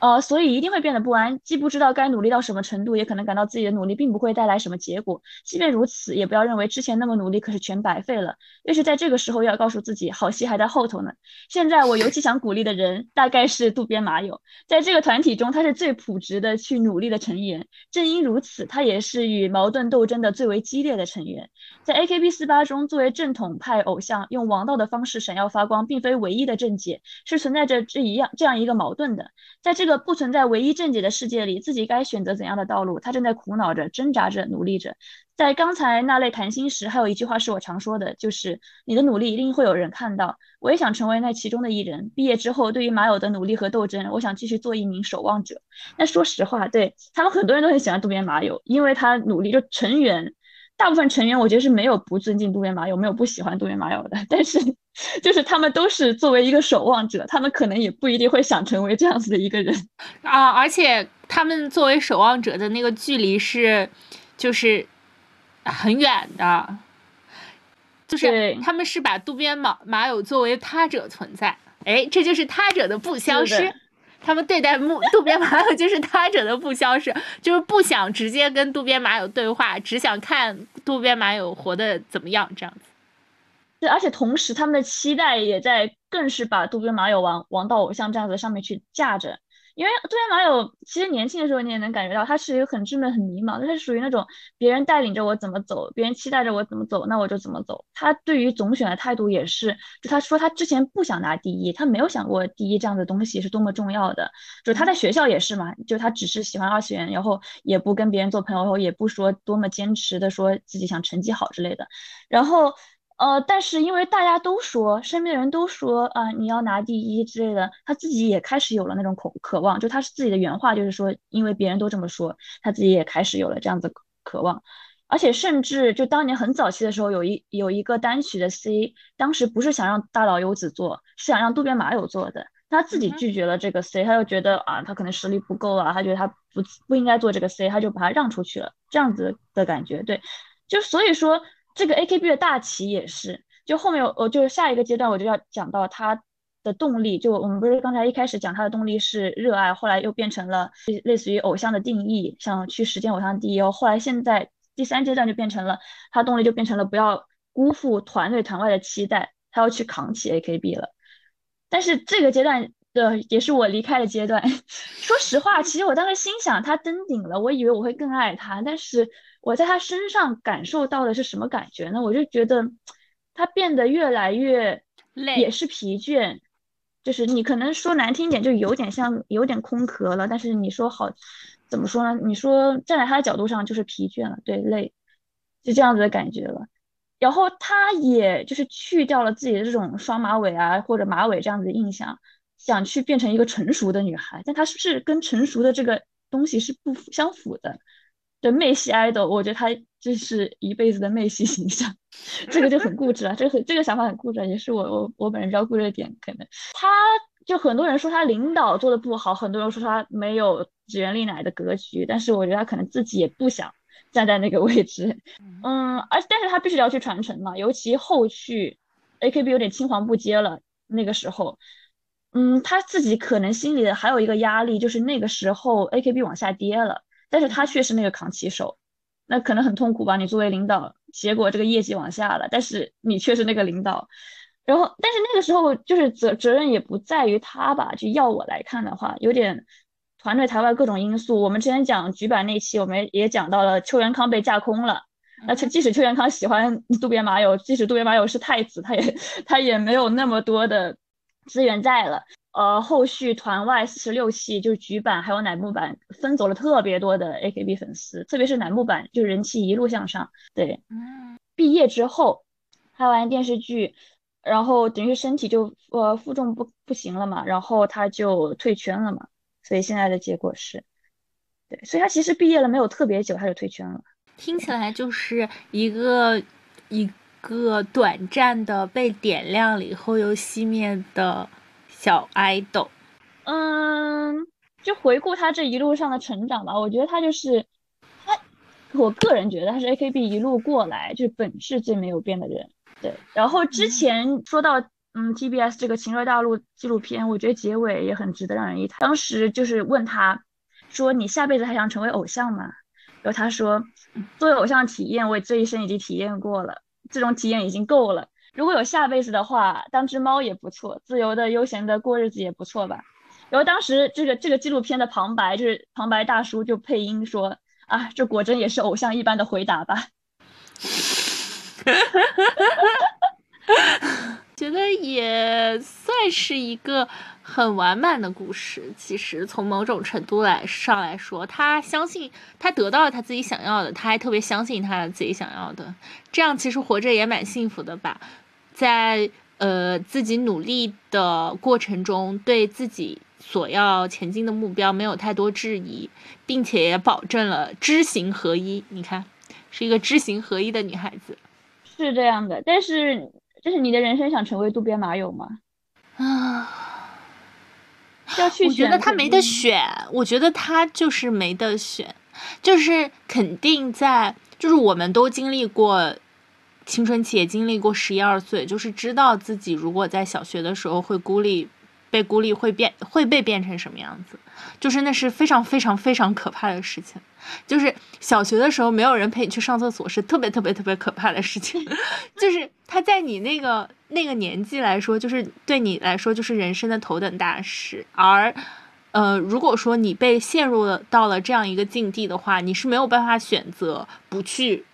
呃，所以一定会变得不安，既不知道该努力到什么程度，也可能感到自己的努力并不会带来什么结果。即便如此，也不要认为之前那么努力可是全白费了。越是在这个时候，要告诉自己，好戏还在后头呢。现在我尤其想鼓励的人，大概是渡边麻友，在这个团体中，他是最朴直的去努力的成员。正因如此，他也是与矛盾斗争的最为激烈的成员。在 AKB 四八中，作为正统派偶像，用王道的方式闪耀发光，并非唯一的正解，是存在着这一样这样一个矛盾的。在这个不存在唯一正解的世界里，自己该选择怎样的道路？他正在苦恼着、挣扎着、努力着。在刚才那类谈心时，还有一句话是我常说的，就是你的努力一定会有人看到。我也想成为那其中的一人。毕业之后，对于马友的努力和斗争，我想继续做一名守望者。那说实话，对他们很多人都很喜欢渡边麻友，因为他努力。就成员，大部分成员我觉得是没有不尊敬渡边麻友，没有不喜欢渡边麻友的，但是。就是他们都是作为一个守望者，他们可能也不一定会想成为这样子的一个人啊。而且他们作为守望者的那个距离是，就是很远的，就是他们是把渡边马马友作为他者存在。哎，这就是他者的不消失。他们对待木渡边麻友就是他者的不消失，就是不想直接跟渡边麻友对话，只想看渡边麻友活得怎么样这样子。对，而且同时他们的期待也在更是把渡边麻友往往到偶像这样子上面去架着，因为渡边麻友其实年轻的时候你也能感觉到他是一个很稚嫩、很迷茫，他是属于那种别人带领着我怎么走，别人期待着我怎么走，那我就怎么走。他对于总选的态度也是，就他说他之前不想拿第一，他没有想过第一这样的东西是多么重要的。就他在学校也是嘛，就他只是喜欢二次元，然后也不跟别人做朋友，然后也不说多么坚持的说自己想成绩好之类的，然后。呃，但是因为大家都说，身边的人都说啊，你要拿第一之类的，他自己也开始有了那种渴渴望，就他是自己的原话，就是说，因为别人都这么说，他自己也开始有了这样子渴望，而且甚至就当年很早期的时候，有一有一个单曲的 C，当时不是想让大岛优子做，是想让渡边麻友做的，他自己拒绝了这个 C，他就觉得啊，他可能实力不够啊，他觉得他不不应该做这个 C，他就把他让出去了，这样子的感觉，对，就所以说。这个 AKB 的大旗也是，就后面我就下一个阶段我就要讲到他的动力，就我们不是刚才一开始讲他的动力是热爱，后来又变成了类似于偶像的定义，想去实践偶像第一，后来现在第三阶段就变成了他动力就变成了不要辜负团队团外的期待，他要去扛起 AKB 了。但是这个阶段的也是我离开的阶段，说实话，其实我当时心想他登顶了，我以为我会更爱他，但是。我在他身上感受到的是什么感觉呢？我就觉得他变得越来越累，也是疲倦。就是你可能说难听点，就有点像有点空壳了。但是你说好，怎么说呢？你说站在他的角度上就是疲倦了，对，累，就这样子的感觉了。然后他也就是去掉了自己的这种双马尾啊或者马尾这样子的印象，想去变成一个成熟的女孩。但她是不是跟成熟的这个东西是不相符的？对妹系 idol，我觉得她就是一辈子的妹系形象，这个就很固执了，这个很这个想法很固执，也是我我我本人比较固执的点，可能她就很多人说他领导做的不好，很多人说他没有指原丽乃的格局，但是我觉得他可能自己也不想站在那个位置，嗯，而但是他必须要去传承嘛，尤其后续 AKB 有点青黄不接了，那个时候。嗯，他自己可能心里的还有一个压力，就是那个时候 AKB 往下跌了，但是他却是那个扛旗手，那可能很痛苦吧？你作为领导，结果这个业绩往下了，但是你却是那个领导，然后，但是那个时候就是责责任也不在于他吧？就要我来看的话，有点团队台外各种因素。我们之前讲局版那期，我们也讲到了邱元康被架空了，那即使邱元康喜欢渡边麻友，即使渡边麻友是太子，他也 他也没有那么多的。资源在了，呃，后续团外四十六期就是局版还有乃木坂分走了特别多的 AKB 粉丝，特别是乃木坂就人气一路向上。对，嗯，毕业之后拍完电视剧，然后等于身体就呃负重不不行了嘛，然后他就退圈了嘛，所以现在的结果是，对，所以他其实毕业了没有特别久他就退圈了。听起来就是一个一。个短暂的被点亮了以后又熄灭的小爱豆，嗯，就回顾他这一路上的成长吧。我觉得他就是他，我个人觉得他是 AKB 一路过来就是本质最没有变的人。对，然后之前说到嗯 TBS 这个《情热大陆》纪录片，我觉得结尾也很值得让人一谈。当时就是问他说：“你下辈子还想成为偶像吗？”然后他说：“作为偶像体验，我这一生已经体验过了。”这种体验已经够了。如果有下辈子的话，当只猫也不错，自由的、悠闲的过日子也不错吧。然后当时这个这个纪录片的旁白就是旁白大叔就配音说：“啊，这果真也是偶像一般的回答吧。”觉得也算是一个。很完满的故事，其实从某种程度来上来说，他相信他得到了他自己想要的，他还特别相信他自己想要的，这样其实活着也蛮幸福的吧。在呃自己努力的过程中，对自己所要前进的目标没有太多质疑，并且也保证了知行合一。你看，是一个知行合一的女孩子，是这样的。但是，就是你的人生想成为渡边麻友吗？啊。我觉得他没得选，我觉得他就是没得选，就是肯定在，就是我们都经历过青春期，也经历过十一二岁，就是知道自己如果在小学的时候会孤立，被孤立会变会被变成什么样子，就是那是非常非常非常可怕的事情。就是小学的时候没有人陪你去上厕所，是特别特别特别可怕的事情。就是他在你那个那个年纪来说，就是对你来说就是人生的头等大事。而，呃，如果说你被陷入了到了这样一个境地的话，你是没有办法选择不去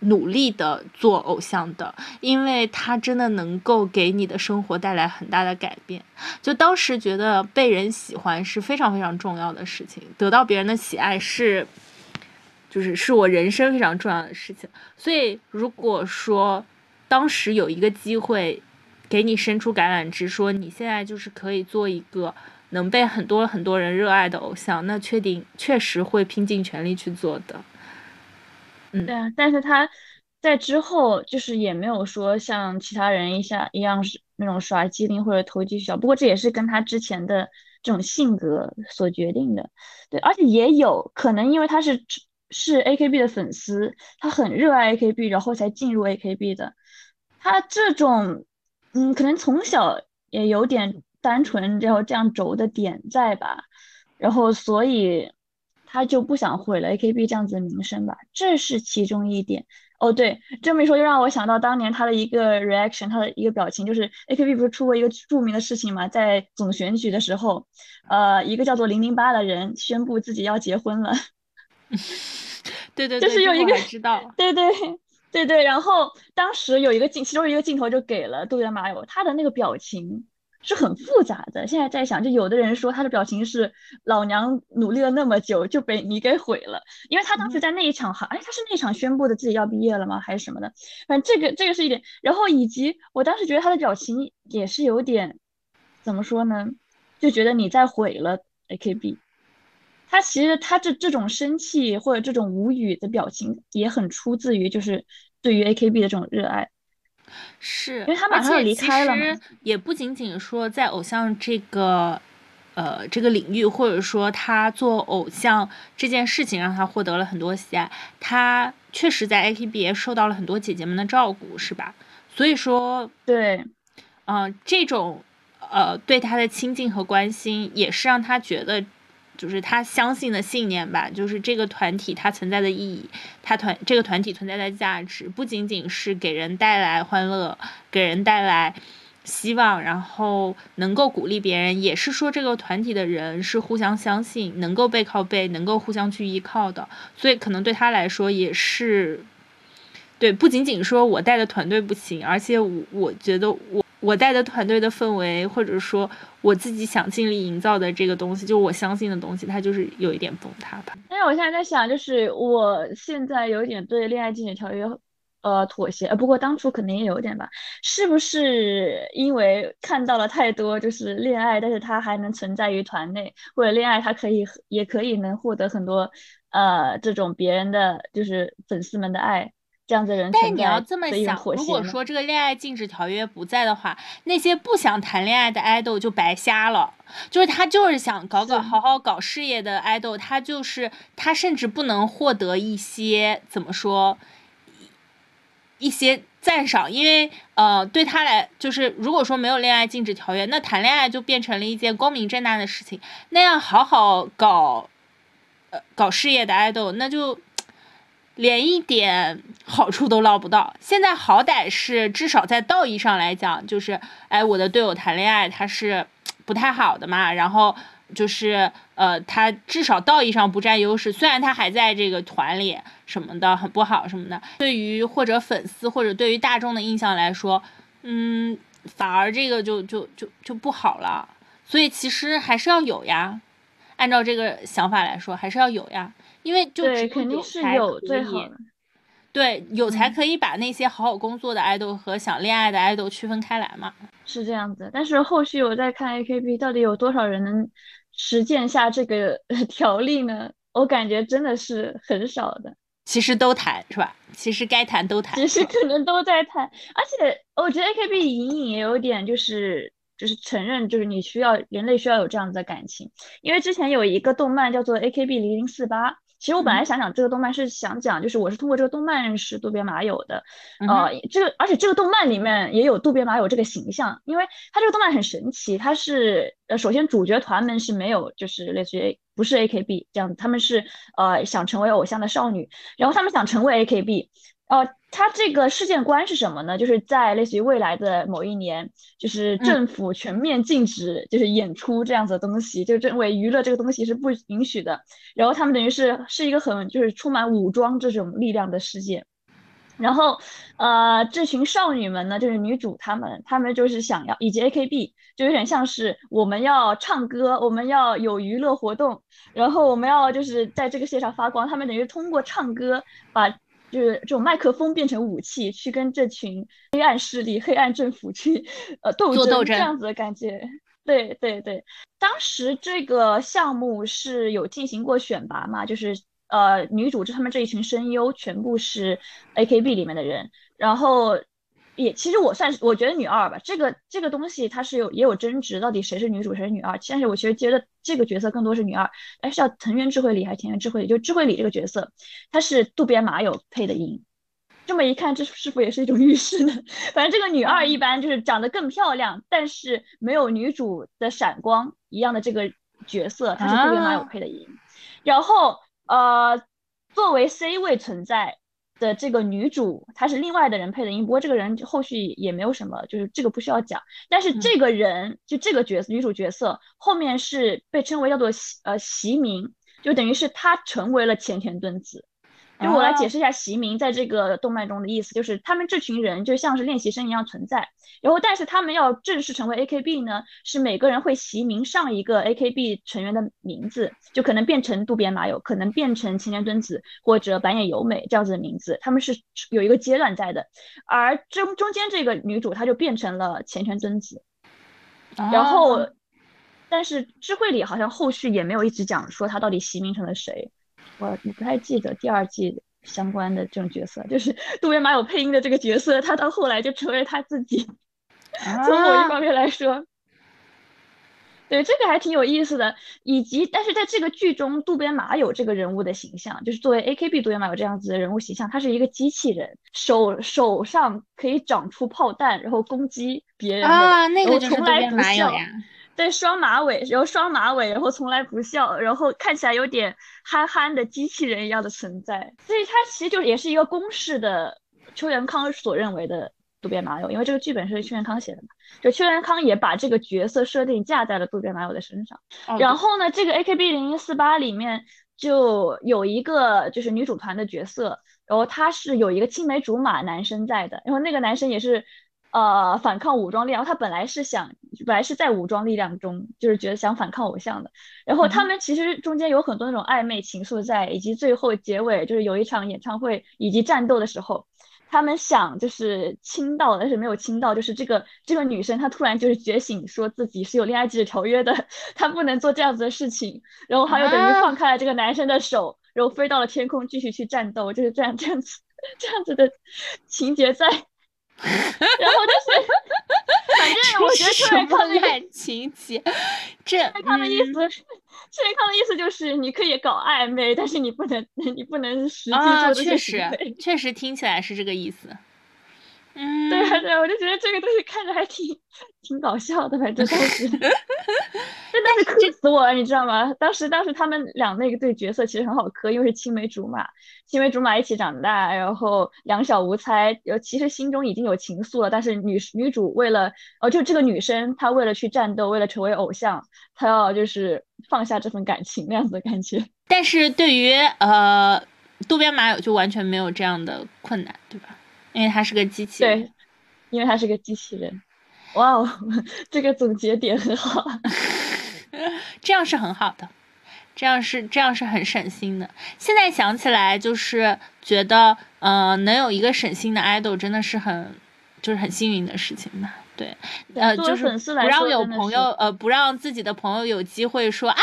努力的做偶像的，因为他真的能够给你的生活带来很大的改变。就当时觉得被人喜欢是非常非常重要的事情，得到别人的喜爱是。就是是我人生非常重要的事情，所以如果说当时有一个机会给你伸出橄榄枝，说你现在就是可以做一个能被很多很多人热爱的偶像，那确定确实会拼尽全力去做的。嗯，对啊，但是他在之后就是也没有说像其他人一下一样是那种耍机灵或者投机取巧，不过这也是跟他之前的这种性格所决定的。对，而且也有可能因为他是。是 AKB 的粉丝，他很热爱 AKB，然后才进入 AKB 的。他这种，嗯，可能从小也有点单纯，然后这样轴的点在吧，然后所以他就不想毁了 AKB 这样子的名声吧，这是其中一点。哦，对，这么一说又让我想到当年他的一个 reaction，他的一个表情，就是 AKB 不是出过一个著名的事情嘛，在总选举的时候，呃，一个叫做零零八的人宣布自己要结婚了。对对，就是有一个知道，对对对对，然后当时有一个镜，其中一个镜头就给了杜边麻友，他的那个表情是很复杂的。现在在想，就有的人说他的表情是老娘努力了那么久就被你给毁了，因为他当时在那一场哈，哎，他是那场宣布的自己要毕业了吗，还是什么的？反正这个这个是一点，然后以及我当时觉得他的表情也是有点怎么说呢，就觉得你在毁了 AKB。他其实他这这种生气或者这种无语的表情，也很出自于就是对于 AKB 的这种热爱。是，因为他马上要离开了其实也不仅仅说在偶像这个呃这个领域，或者说他做偶像这件事情让他获得了很多喜爱，他确实在 AKB 也受到了很多姐姐们的照顾，是吧？所以说，对，嗯、这种呃对他的亲近和关心，也是让他觉得，就是他相信的信念吧，就是这个团体它存在的意义，它团这个团体存在的价值，不仅仅是给人带来欢乐，给人带来希望，然后能够鼓励别人，也是说这个团体的人是互相相信，能够背靠背，能够互相去依靠的，所以可能对他来说也是。对，不仅仅说我带的团队不行，而且我我觉得我我带的团队的氛围，或者说我自己想尽力营造的这个东西，就我相信的东西，它就是有一点崩塌吧。但是我现在在想，就是我现在有点对恋爱禁止条约呃妥协，呃，不过当初可能也有点吧，是不是因为看到了太多就是恋爱，但是它还能存在于团内，或者恋爱它可以也可以能获得很多呃这种别人的就是粉丝们的爱。这样子的人但你要这么想，如果说这个恋爱禁止条约不在的话，那些不想谈恋爱的爱豆就白瞎了。就是他就是想搞搞好好搞事业的爱豆，他就是他甚至不能获得一些怎么说一些赞赏，因为呃对他来就是如果说没有恋爱禁止条约，那谈恋爱就变成了一件光明正大的事情。那样好好搞呃搞事业的爱豆，那就连一点好处都捞不到。现在好歹是至少在道义上来讲，就是哎，我的队友谈恋爱他是不太好的嘛，然后就是呃，他至少道义上不占优势，虽然他还在这个团里什么的很不好什么的，对于或者粉丝或者对于大众的印象来说，嗯，反而这个就就就就不好了。所以其实还是要有呀，按照这个想法来说，还是要有呀。因为就肯定是有最好的。对，有才嗯可以把那些好好工作的爱豆和想恋爱的爱豆区分开来嘛。是这样子，但是后续我在看 AKB，到底有多少人能实践下这个 条例呢？我感觉真的是很少的，其实都谈是吧？其实该谈都谈。其实可能都在谈，而且我觉得 AKB 隐隐也有点就是就是承认，就是你需要人类需要有这样子的感情，因为之前有一个动漫叫做 AKB 零零四八。其实我本来想讲这个动漫是想讲，就是我是通过这个动漫认识渡边麻友的，呃，这个而且这个动漫里面也有渡边麻友这个形象，因为它这个动漫很神奇，它是呃首先主角团们是没有就是类似于不是 AKB 这样子，他们是呃想成为偶像的少女，然后他们想成为 AKB，呃，它这个事件观是什么呢？就是在类似于未来的某一年，就是嗯政府全面禁止就是演出这样子的东西，就认为娱乐这个东西是不允许的。然后他们等于是是一个很就是充满武装这种力量的世界。然后，呃，这群少女们呢，就是女主她们，她们就是想要，以及 AKB，就有点像是我们要唱歌，我们要有娱乐活动，然后我们要就是在这个世界上发光。她们等于通过唱歌把就是这种麦克风变成武器，去跟这群黑暗势力、黑暗政府去呃斗争，斗争这样子的感觉。对对对，当时这个项目是有进行过选拔嘛，就是呃女主这他们这一群声优全部是 AKB 里面的人，然后也其实我算是我觉得女二吧，这个这个东西它是有也有争执，到底谁是女主谁是女二，但是我其实觉得这个角色更多是女二，哎是叫藤原智慧里还是田园智慧里？就智慧里这个角色，她是渡边麻友配的音。这么一看，这是否也是一种预示呢？反正这个女二一般就是长得更漂亮，但是没有女主的闪光一样的这个角色，她是渡边麻友啊配的音。然后呃，作为 C 位存在的这个女主，她是另外的人配的音，不过这个人后续也没有什么，就是这个不需要讲。但是这个人、就这个角色女主角色后面是被称为叫做习呃席明，就等于是她成为了前田敦子。就我来解释一下习明在这个动漫中的意思，就是他们这群人就像是练习生一样存在，然后但是他们要正式成为 AKB 呢，是每个人会习名上一个 AKB 成员的名字，就可能变成渡边麻友，可能变成前田敦子或者板野由美这样子的名字，他们是有一个阶段在的，而中中间这个女主她就变成了前田敦子，然后。哦但是智慧里好像后续也没有一直讲说他到底袭名成了谁，我我不太记得第二季相关的这种角色，就是渡边麻友配音的这个角色，他到后来就成为他自己。从某一方面来说，对这个还挺有意思的。以及，但是在这个剧中，渡边麻友这个人物的形象，就是作为 AKB 渡边麻友这样子的人物形象，他是一个机器人，手手上可以长出炮弹，然后攻击别人啊，那个从来不笑呀。对，双马尾，然后双马尾，然后从来不笑，然后看起来有点憨憨的机器人一样的存在。所以他其实就也是一个公式的邱元康所认为的。渡边麻友，因为这个剧本是邱元康写的嘛，就邱元康也把这个角色设定架在了渡边麻友的身上。然后呢，这个 AKB 零零四八里面就有一个就是女主团的角色，然后他是有一个青梅竹马男生在的，然后那个男生也是呃反抗武装力量，他本来是想本来是在武装力量中，就是觉得想反抗偶像的。然后他们其实中间有很多那种暧昧情愫在，以及最后结尾就是有一场演唱会以及战斗的时候。他们想就是亲到，但是没有亲到。就是这个这个女生，她突然就是觉醒，说自己是有恋爱禁止条约的，她不能做这样子的事情。然后她又等于放开了这个男生的手，然后飞到了天空，继续去战斗。就是这样这样子 这样子的情节在。然后就是，反正我觉得特别康的感情节，这邱元的意思，邱元康的意思就是你可以搞暧昧，但是你不能，你不能实际做这个行为。确实，确实听起来是这个意思。嗯，对啊，对啊，我就觉得这个东西看着还挺 挺搞笑的，反正当时 真的是磕死我了，你知道吗？当时，当时他们俩那个对角色其实很好磕，因为是青梅竹马，青梅竹马一起长大，然后两小无猜，然后其实心中已经有情愫了，但是女女主为了，哦，就这个女生她为了去战斗，为了成为偶像，她要就是放下这份感情那样子的感觉。但是对于呃渡边麻友就完全没有这样的困难，对吧？因为他是个机器人，对，因为他是个机器人。哇哦，这个总结点很好，这样是很好的，这样是这样是很省心的。现在想起来就是觉得，呃，能有一个省心的 idol 真的是很就是很幸运的事情吧？对，呃，就是不让有朋友呃不让自己的朋友有机会说啊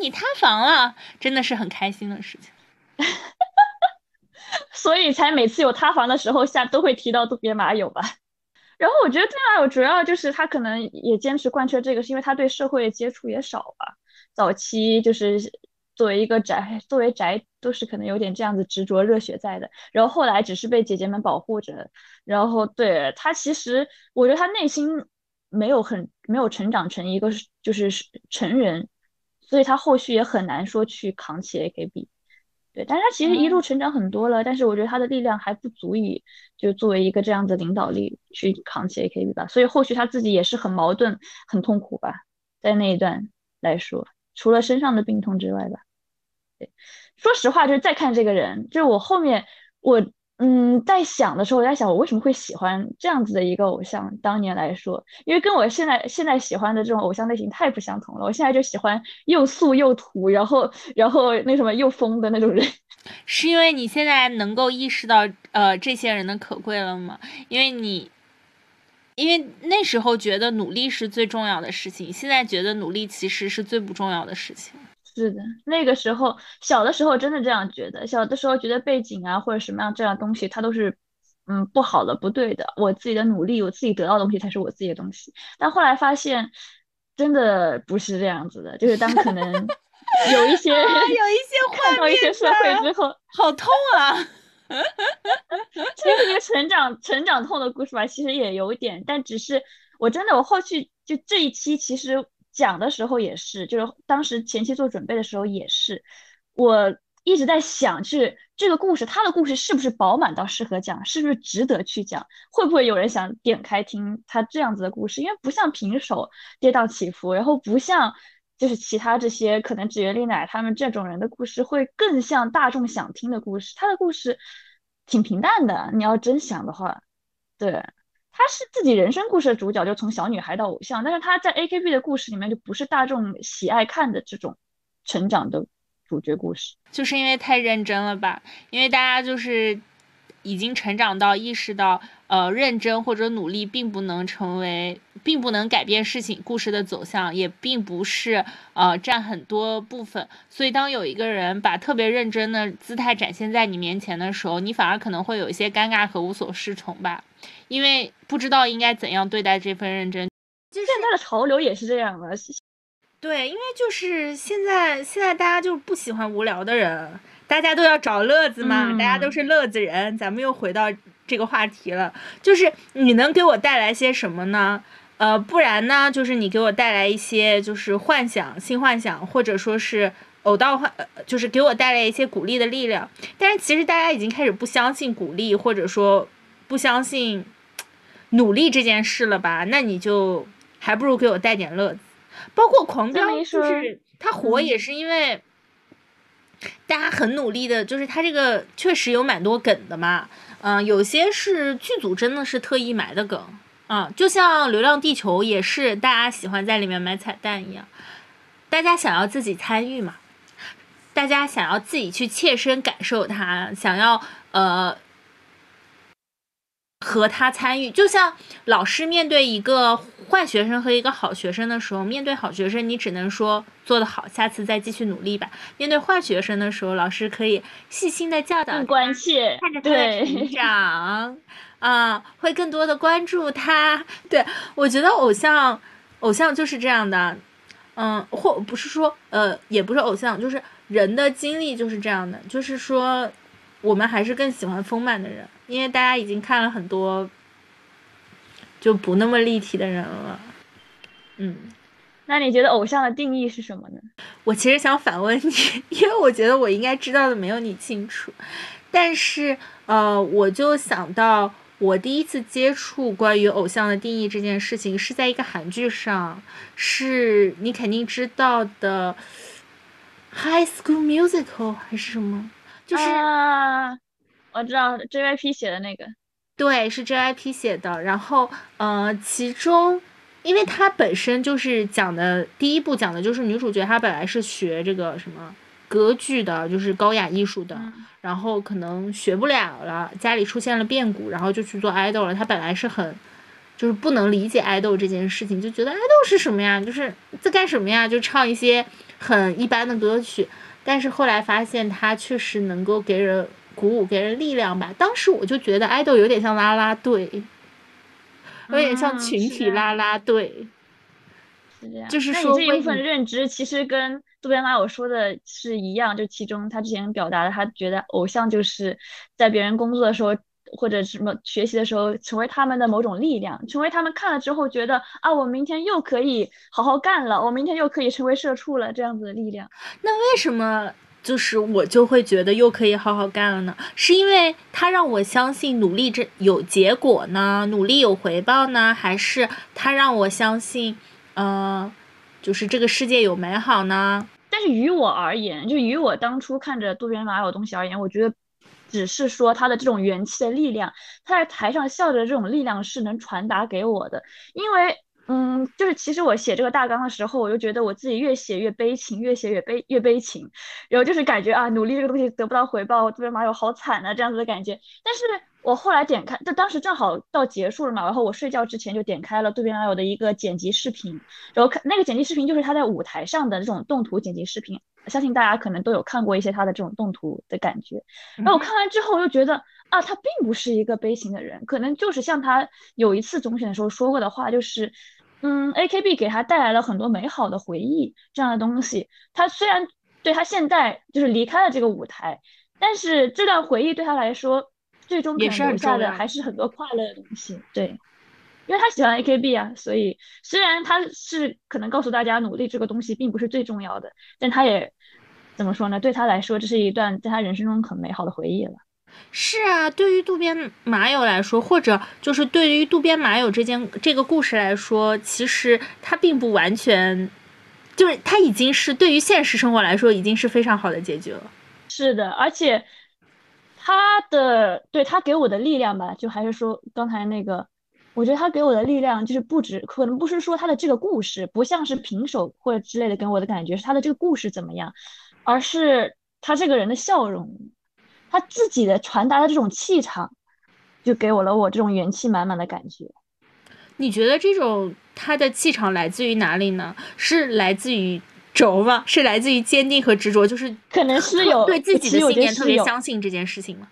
你塌房了，真的是很开心的事情。所以才每次有塌房的时候下都会提到渡边麻友吧。然后我觉得渡边麻友主要就是他可能也坚持贯彻这个，是因为他对社会接触也少吧。早期就是作为一个宅，作为宅都是可能有点这样子执着热血在的。然后后来只是被姐姐们保护着。然后对他其实，我觉得他内心没有很没有成长成一个就是成人，所以他后续也很难说去扛起 AKB。对，但是他其实一路成长很多了，但是我觉得他的力量还不足以就作为一个这样的领导力去扛起 AKB 吧，所以后续他自己也是很矛盾、很痛苦吧，在那一段来说，除了身上的病痛之外吧。对，说实话，就是再看这个人，就是我后面我。嗯，在想的时候，我在想我为什么会喜欢这样子的一个偶像。当年来说，因为跟我现在现在喜欢的这种偶像类型太不相同了。我现在就喜欢又素又土，然后然后那什么又疯的那种人。是因为你现在能够意识到呃这些人的可贵了吗？因为你因为那时候觉得努力是最重要的事情，现在觉得努力其实是最不重要的事情。是的，那个时候小的时候真的这样觉得，小的时候觉得背景啊或者什么样这样东西，它都是嗯不好的、不对的。我自己的努力，我自己得到的东西才是我自己的东西。但后来发现，真的不是这样子的。就是当可能 有一些有一些 看到一些社会之后，好痛啊！这是一个成长成长痛的故事吧？其实也有点，但只是我真的我后续就这一期其实。讲的时候也是，就是当时前期做准备的时候也是，我一直在想，是这个故事，他的故事是不是饱满到适合讲，是不是值得去讲，会不会有人想点开听他这样子的故事？因为不像平手跌宕起伏，然后不像就是其他这些可能纸原丽乃他们这种人的故事，会更像大众想听的故事。他的故事挺平淡的，你要真想的话，对。她是自己人生故事的主角，就从小女孩到偶像，但是她在 AKB 的故事里面就不是大众喜爱看的这种成长的主角故事，就是因为太认真了吧？因为大家就是已经成长到意识到，呃，认真或者努力并不能成为，并不能改变事情故事的走向，也并不是呃占很多部分。所以，当有一个人把特别认真的姿态展现在你面前的时候，你反而可能会有一些尴尬和无所适从吧，因为不知道应该怎样对待这份认真。就现在的潮流也是这样的。对，因为就是现在，现在大家就不喜欢无聊的人，大家都要找乐子嘛，大家都是乐子人。咱们又回到。这个话题了，就是你能给我带来些什么呢？呃，不然呢，就是你给我带来一些就是幻想、新幻想，或者说是偶到幻，就是给我带来一些鼓励的力量。但是其实大家已经开始不相信鼓励，或者说不相信努力这件事了吧？那你就还不如给我带点乐子。包括狂飙，就是他火也是因为大家很努力的，就是他这个确实有蛮多梗的嘛。嗯，有些是剧组真的是特意埋的梗，啊，就像《流浪地球》也是大家喜欢在里面埋彩蛋一样，大家想要自己参与嘛，大家想要自己去切身感受它，想要呃和他参与，就像老师面对一个坏学生和一个好学生的时候，面对好学生你只能说做得好，下次再继续努力吧。面对坏学生的时候，老师可以细心的教导，关切，看着他的成长，啊，会更多的关注他。对我觉得偶像，偶像就是这样的，嗯，或不是说，呃，也不是偶像，就是人的经历就是这样的，就是说，我们还是更喜欢丰满的人，因为大家已经看了很多。就不那么立体的人了，嗯，那你觉得偶像的定义是什么呢？我其实想反问你，因为我觉得我应该知道的没有你清楚，但是呃，我就想到我第一次接触关于偶像的定义这件事情是在一个韩剧上，是你肯定知道的《High School Musical》还是什么？就是我知道 JYP 写的那个。对，是 JYP 写的。然后，呃，其中，因为它本身就是讲的第一部讲的就是女主角她本来是学这个什么歌剧的，就是高雅艺术的。然后可能学不了了，家里出现了变故，然后就去做 idol 了。她本来是很，就是不能理解爱豆这件事情，就觉得爱豆是什么呀？就是在干什么呀？就唱一些很一般的歌曲。但是后来发现，她确实能够给人。鼓舞给人力量吧。当时我就觉得爱豆有点像啦啦队，有点像群体啦啦队。是这样。就是说，这一部分认知其实跟渡边麻友说的是一样。就其中他之前表达的，他觉得偶像就是在别人工作的时候或者什么学习的时候，成为他们的某种力量，成为他们看了之后觉得啊，我明天又可以好好干了，我明天又可以成为社畜了，这样子的力量。那为什么？就是我就会觉得又可以好好干了呢，是因为他让我相信努力这有结果呢，努力有回报呢，还是他让我相信，呃，就是这个世界有美好呢？但是于我而言，就于我当初看着渡边麻友东西而言，我觉得只是说他的这种元气的力量，他在台上笑着这种力量是能传达给我的，因为。嗯，就是其实我写这个大纲的时候，我就觉得我自己越写越悲情，越写越悲越悲情，然后就是感觉啊，努力这个东西得不到回报，特别马友好惨啊，这样子的感觉。但是我后来点开，就当时正好到结束了嘛，然后我睡觉之前就点开了渡边麻友的一个剪辑视频，然后看那个剪辑视频就是他在舞台上的这种动图剪辑视频，相信大家可能都有看过一些他的这种动图的感觉。然后我看完之后，我就觉得啊，他并不是一个悲情的人，可能就是像他有一次总选的时候说过的话，就是。嗯，A K B 给他带来了很多美好的回忆，这样的东西。他虽然对他现在就是离开了这个舞台，但是这段回忆对他来说，最终留下的还是很多快乐的东西。对，因为他喜欢 A K B 啊，所以虽然他是可能告诉大家努力这个东西并不是最重要的，但他也怎么说呢？对他来说，这是一段在他人生中很美好的回忆了。是啊，对于渡边麻友来说，或者就是对于渡边麻友这件这个故事来说，其实它并不完全，就是它已经是对于现实生活来说，已经是非常好的结局了。是的，而且他的对他给我的力量吧，就还是说刚才那个，我觉得他给我的力量就是不止，可能不是说他的这个故事不像是平手或者之类的，给我的感觉是他的这个故事怎么样，而是他这个人的笑容。他自己的传达的这种气场，就给我了我这种元气满满的感觉。你觉得这种他的气场来自于哪里呢？是来自于轴吗？是来自于坚定和执着？就是可能是有对自己的信念特别相信这件事情吗？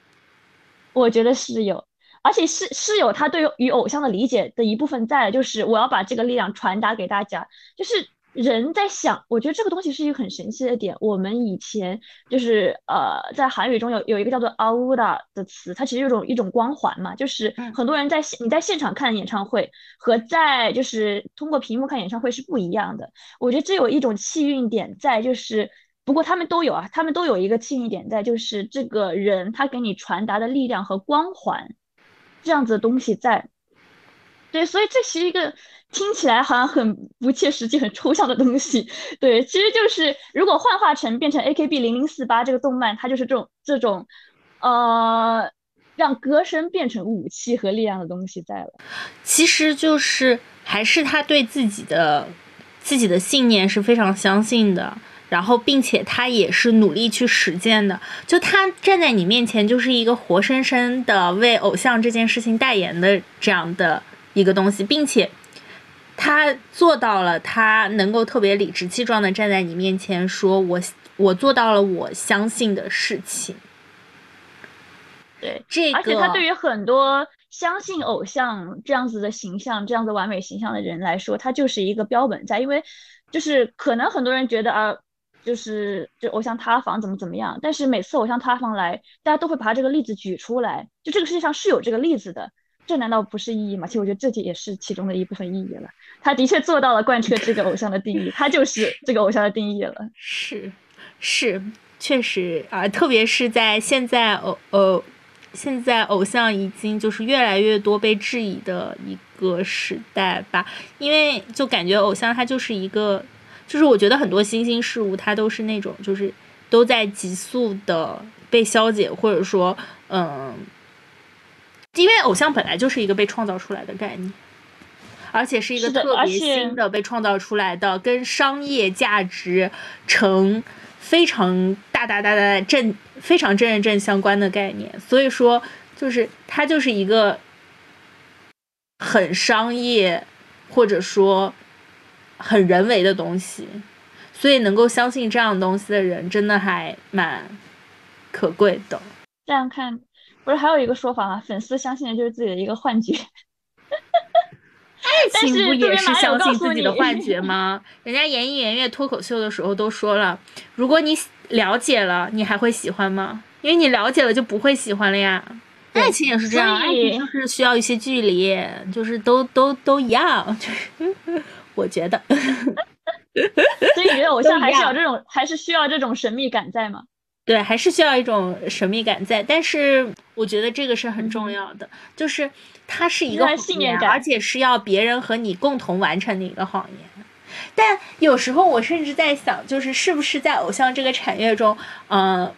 我觉得是有，而且是是有他对于偶像的理解的一部分在，就是我要把这个力量传达给大家。就是人在想，我觉得这个东西是一个很神奇的点。我们以前就是呃，在韩语中有有一个叫做 aura 的词，它其实有种一种光环嘛，就是嗯很多人在现你在现场看演唱会和在就是通过屏幕看演唱会是不一样的。我觉得这有一种气运点在，就是不过他们都有啊，他们都有一个气运点在，就是这个人他给你传达的力量和光环这样子的东西在。对，所以这是一个听起来好像很不切实际、很抽象的东西。对，其实就是如果幻化成变成 AKB 零零四八这个动漫，它就是这种这种，呃，让歌声变成武器和力量的东西在了。其实就是还是他对自己的自己的信念是非常相信的，然后并且他也是努力去实践的。就他站在你面前，就是一个活生生的为偶像这件事情代言的这样的一个东西，并且他做到了，他能够特别理直气壮的站在你面前说：“我我做到了我相信的事情。”对，这个，而且他对于很多相信偶像这样子的形象、这样子完美形象的人来说，他就是一个标本在。因为就是可能很多人觉得啊，就是就偶像塌房怎么怎么样，但是每次偶像塌房来，大家都会把他这个例子举出来，就这个世界上是有这个例子的。这难道不是意义吗？其实我觉得这也是其中的一部分意义了。他的确做到了贯彻这个偶像的定义，他就是这个偶像的定义了。是是，确实啊，特别是在现在偶呃，现在偶像已经就是越来越多被质疑的一个时代吧，因为就感觉偶像它就是一个，就是我觉得很多新兴事物它都是那种就是都在急速的被消解，或者说嗯。因为偶像本来就是一个被创造出来的概念，而且是一个特别新的被创造出来的，跟商业价值成非常大大大大正非常正认正相关的概念。所以说，就是它就是一个很商业或者说很人为的东西，所以能够相信这样东西的人，真的还蛮可贵的。这样看，不是还有一个说法吗？粉丝相信的就是自己的一个幻觉。爱情不也是相信自己的幻觉吗？人家言一言月脱口秀的时候都说了，如果你了解了，你还会喜欢吗？因为你了解了就不会喜欢了呀。爱情也是这样，爱情就是需要一些距离，就是都都都一样，就是我觉得。所以你觉得偶像还是有这种，还是需要这种神秘感在吗？对，还是需要一种神秘感在，但是我觉得这个是很重嗯要的，就是它是一个谎言，信念感而且是要别人和你共同完成的一个谎言。但有时候我甚至在想，就是是不是在偶像这个产业中，嗯、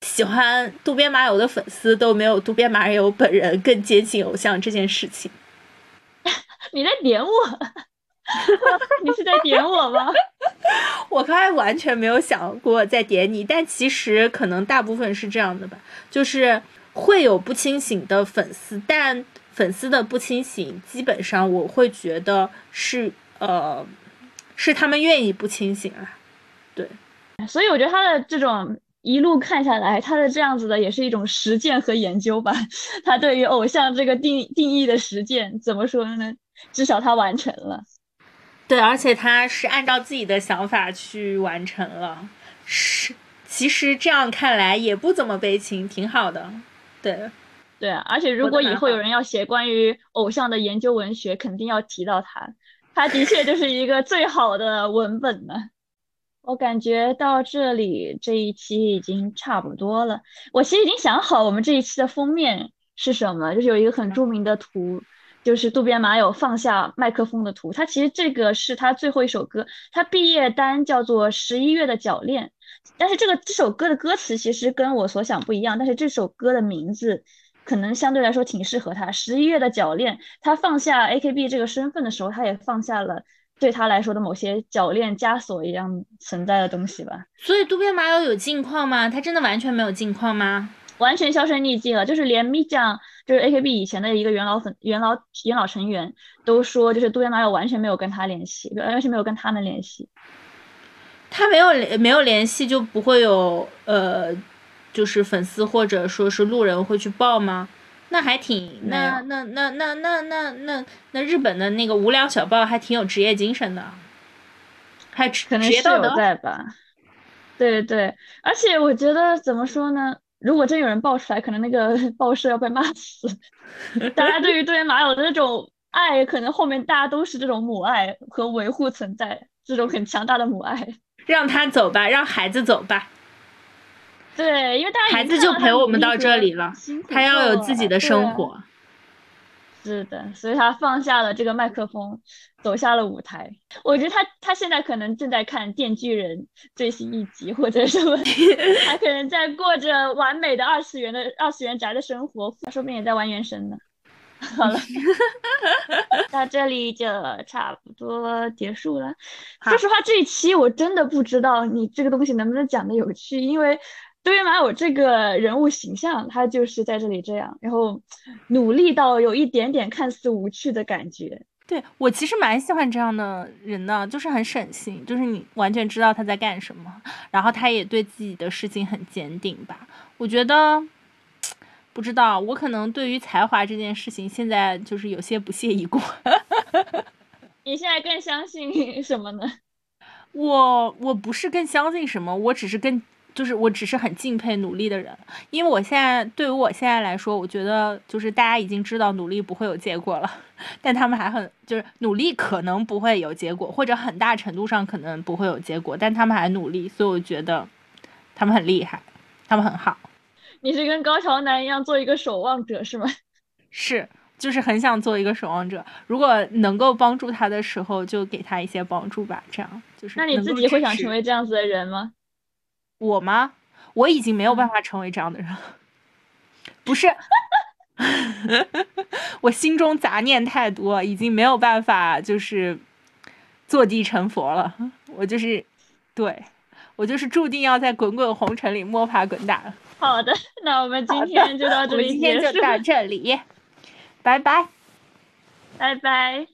喜欢渡边麻友的粉丝都没有渡边麻友本人更接近偶像这件事情。你在点我？你是在点我吗？我刚才完全没有想过在点你，但其实可能大部分是这样的吧，就是会有不清醒的粉丝，但粉丝的不清醒，基本上我会觉得是呃，是他们愿意不清醒啊。对，所以我觉得他的这种一路看下来，他的这样子的也是一种实践和研究吧。他对于偶像这个定定义的实践，怎么说呢？至少他完成了。对，而且他是按照自己的想法去完成了，是其实这样看来也不怎么悲情，挺好的。对，对啊，而且如果以后有人要写关于偶像的研究文学，肯定要提到他。他的确就是一个最好的文本呢。我感觉到这里这一期已经差不多了。我其实已经想好我们这一期的封面是什么，就是有一个很著名的图，就是渡边麻友放下麦克风的图。他其实这个是他最后一首歌，他毕业单叫做《十一月的铰链》，但是这个这首歌的歌词其实跟我所想不一样，但是这首歌的名字可能相对来说挺适合他。十一月的铰链，他放下 AKB 这个身份的时候，他也放下了对他来说的某些铰链枷锁一样存在的东西吧，所以渡边麻友有近况吗？他真的完全没有近况吗？完全销声匿迹了。就是连咪酱就是 AKB 以前的一个元老粉、元老元老成员都说，就是渡边麻友完全没有跟他联系，完全没有跟他们联系。他没有联没有联系，就不会有呃，就是粉丝或者说是路人会去报吗？那还挺，那那那那那那那那日本的那个无良小报还挺有职业精神的，还可能是有在吧？对对，而且我觉得怎么说呢？如果真有人爆出来，可能那个 报社要被骂死。大家对于对马友的那种爱，可能后面大家都是这种母爱和维护存在，这种很强大的母爱。让他走吧，让孩子走吧。对，因为大家孩子就陪我们到这里了，他要有自己的生活。是的，所以他放下了这个麦克风，走下了舞台。我觉得他他现在可能正在看《电锯人》最新一集，或者什么，他可能在过着完美的二次元的二次元宅的生活，他说不定也在玩原神呢。好了，到这里就差不多结束了。说实话，这一期我真的不知道你这个东西能不能讲的有趣，因为。对于马友这个人物形象，他就是在这里这样，然后努力到有一点点看似无趣的感觉。对我其实蛮喜欢这样的人的，就是很省心，就是你完全知道他在干什么，然后他也对自己的事情很坚定吧。我觉得不知道，我可能对于才华这件事情现在就是有些不屑一顾。你现在更相信什么呢？我我不是更相信什么，我只是更。就是我只是很敬佩努力的人，因为我现在对于我现在来说，我觉得就是大家已经知道努力不会有结果了，但他们还很就是努力可能不会有结果，或者很大程度上可能不会有结果，但他们还努力，所以我觉得他们很厉害，他们很好。你是跟高桥男一样做一个守望者是吗？是，就是很想做一个守望者。如果能够帮助他的时候，就给他一些帮助吧。这样就是。那你自己会想成为这样子的人吗？我吗？我已经没有办法成为这样的人，不是，我心中杂念太多，已经没有办法就是坐地成佛了。我就是，对我就是注定要在滚滚红尘里摸爬滚打。好的，那我们今天就到这里今天就到这里，拜拜，拜拜。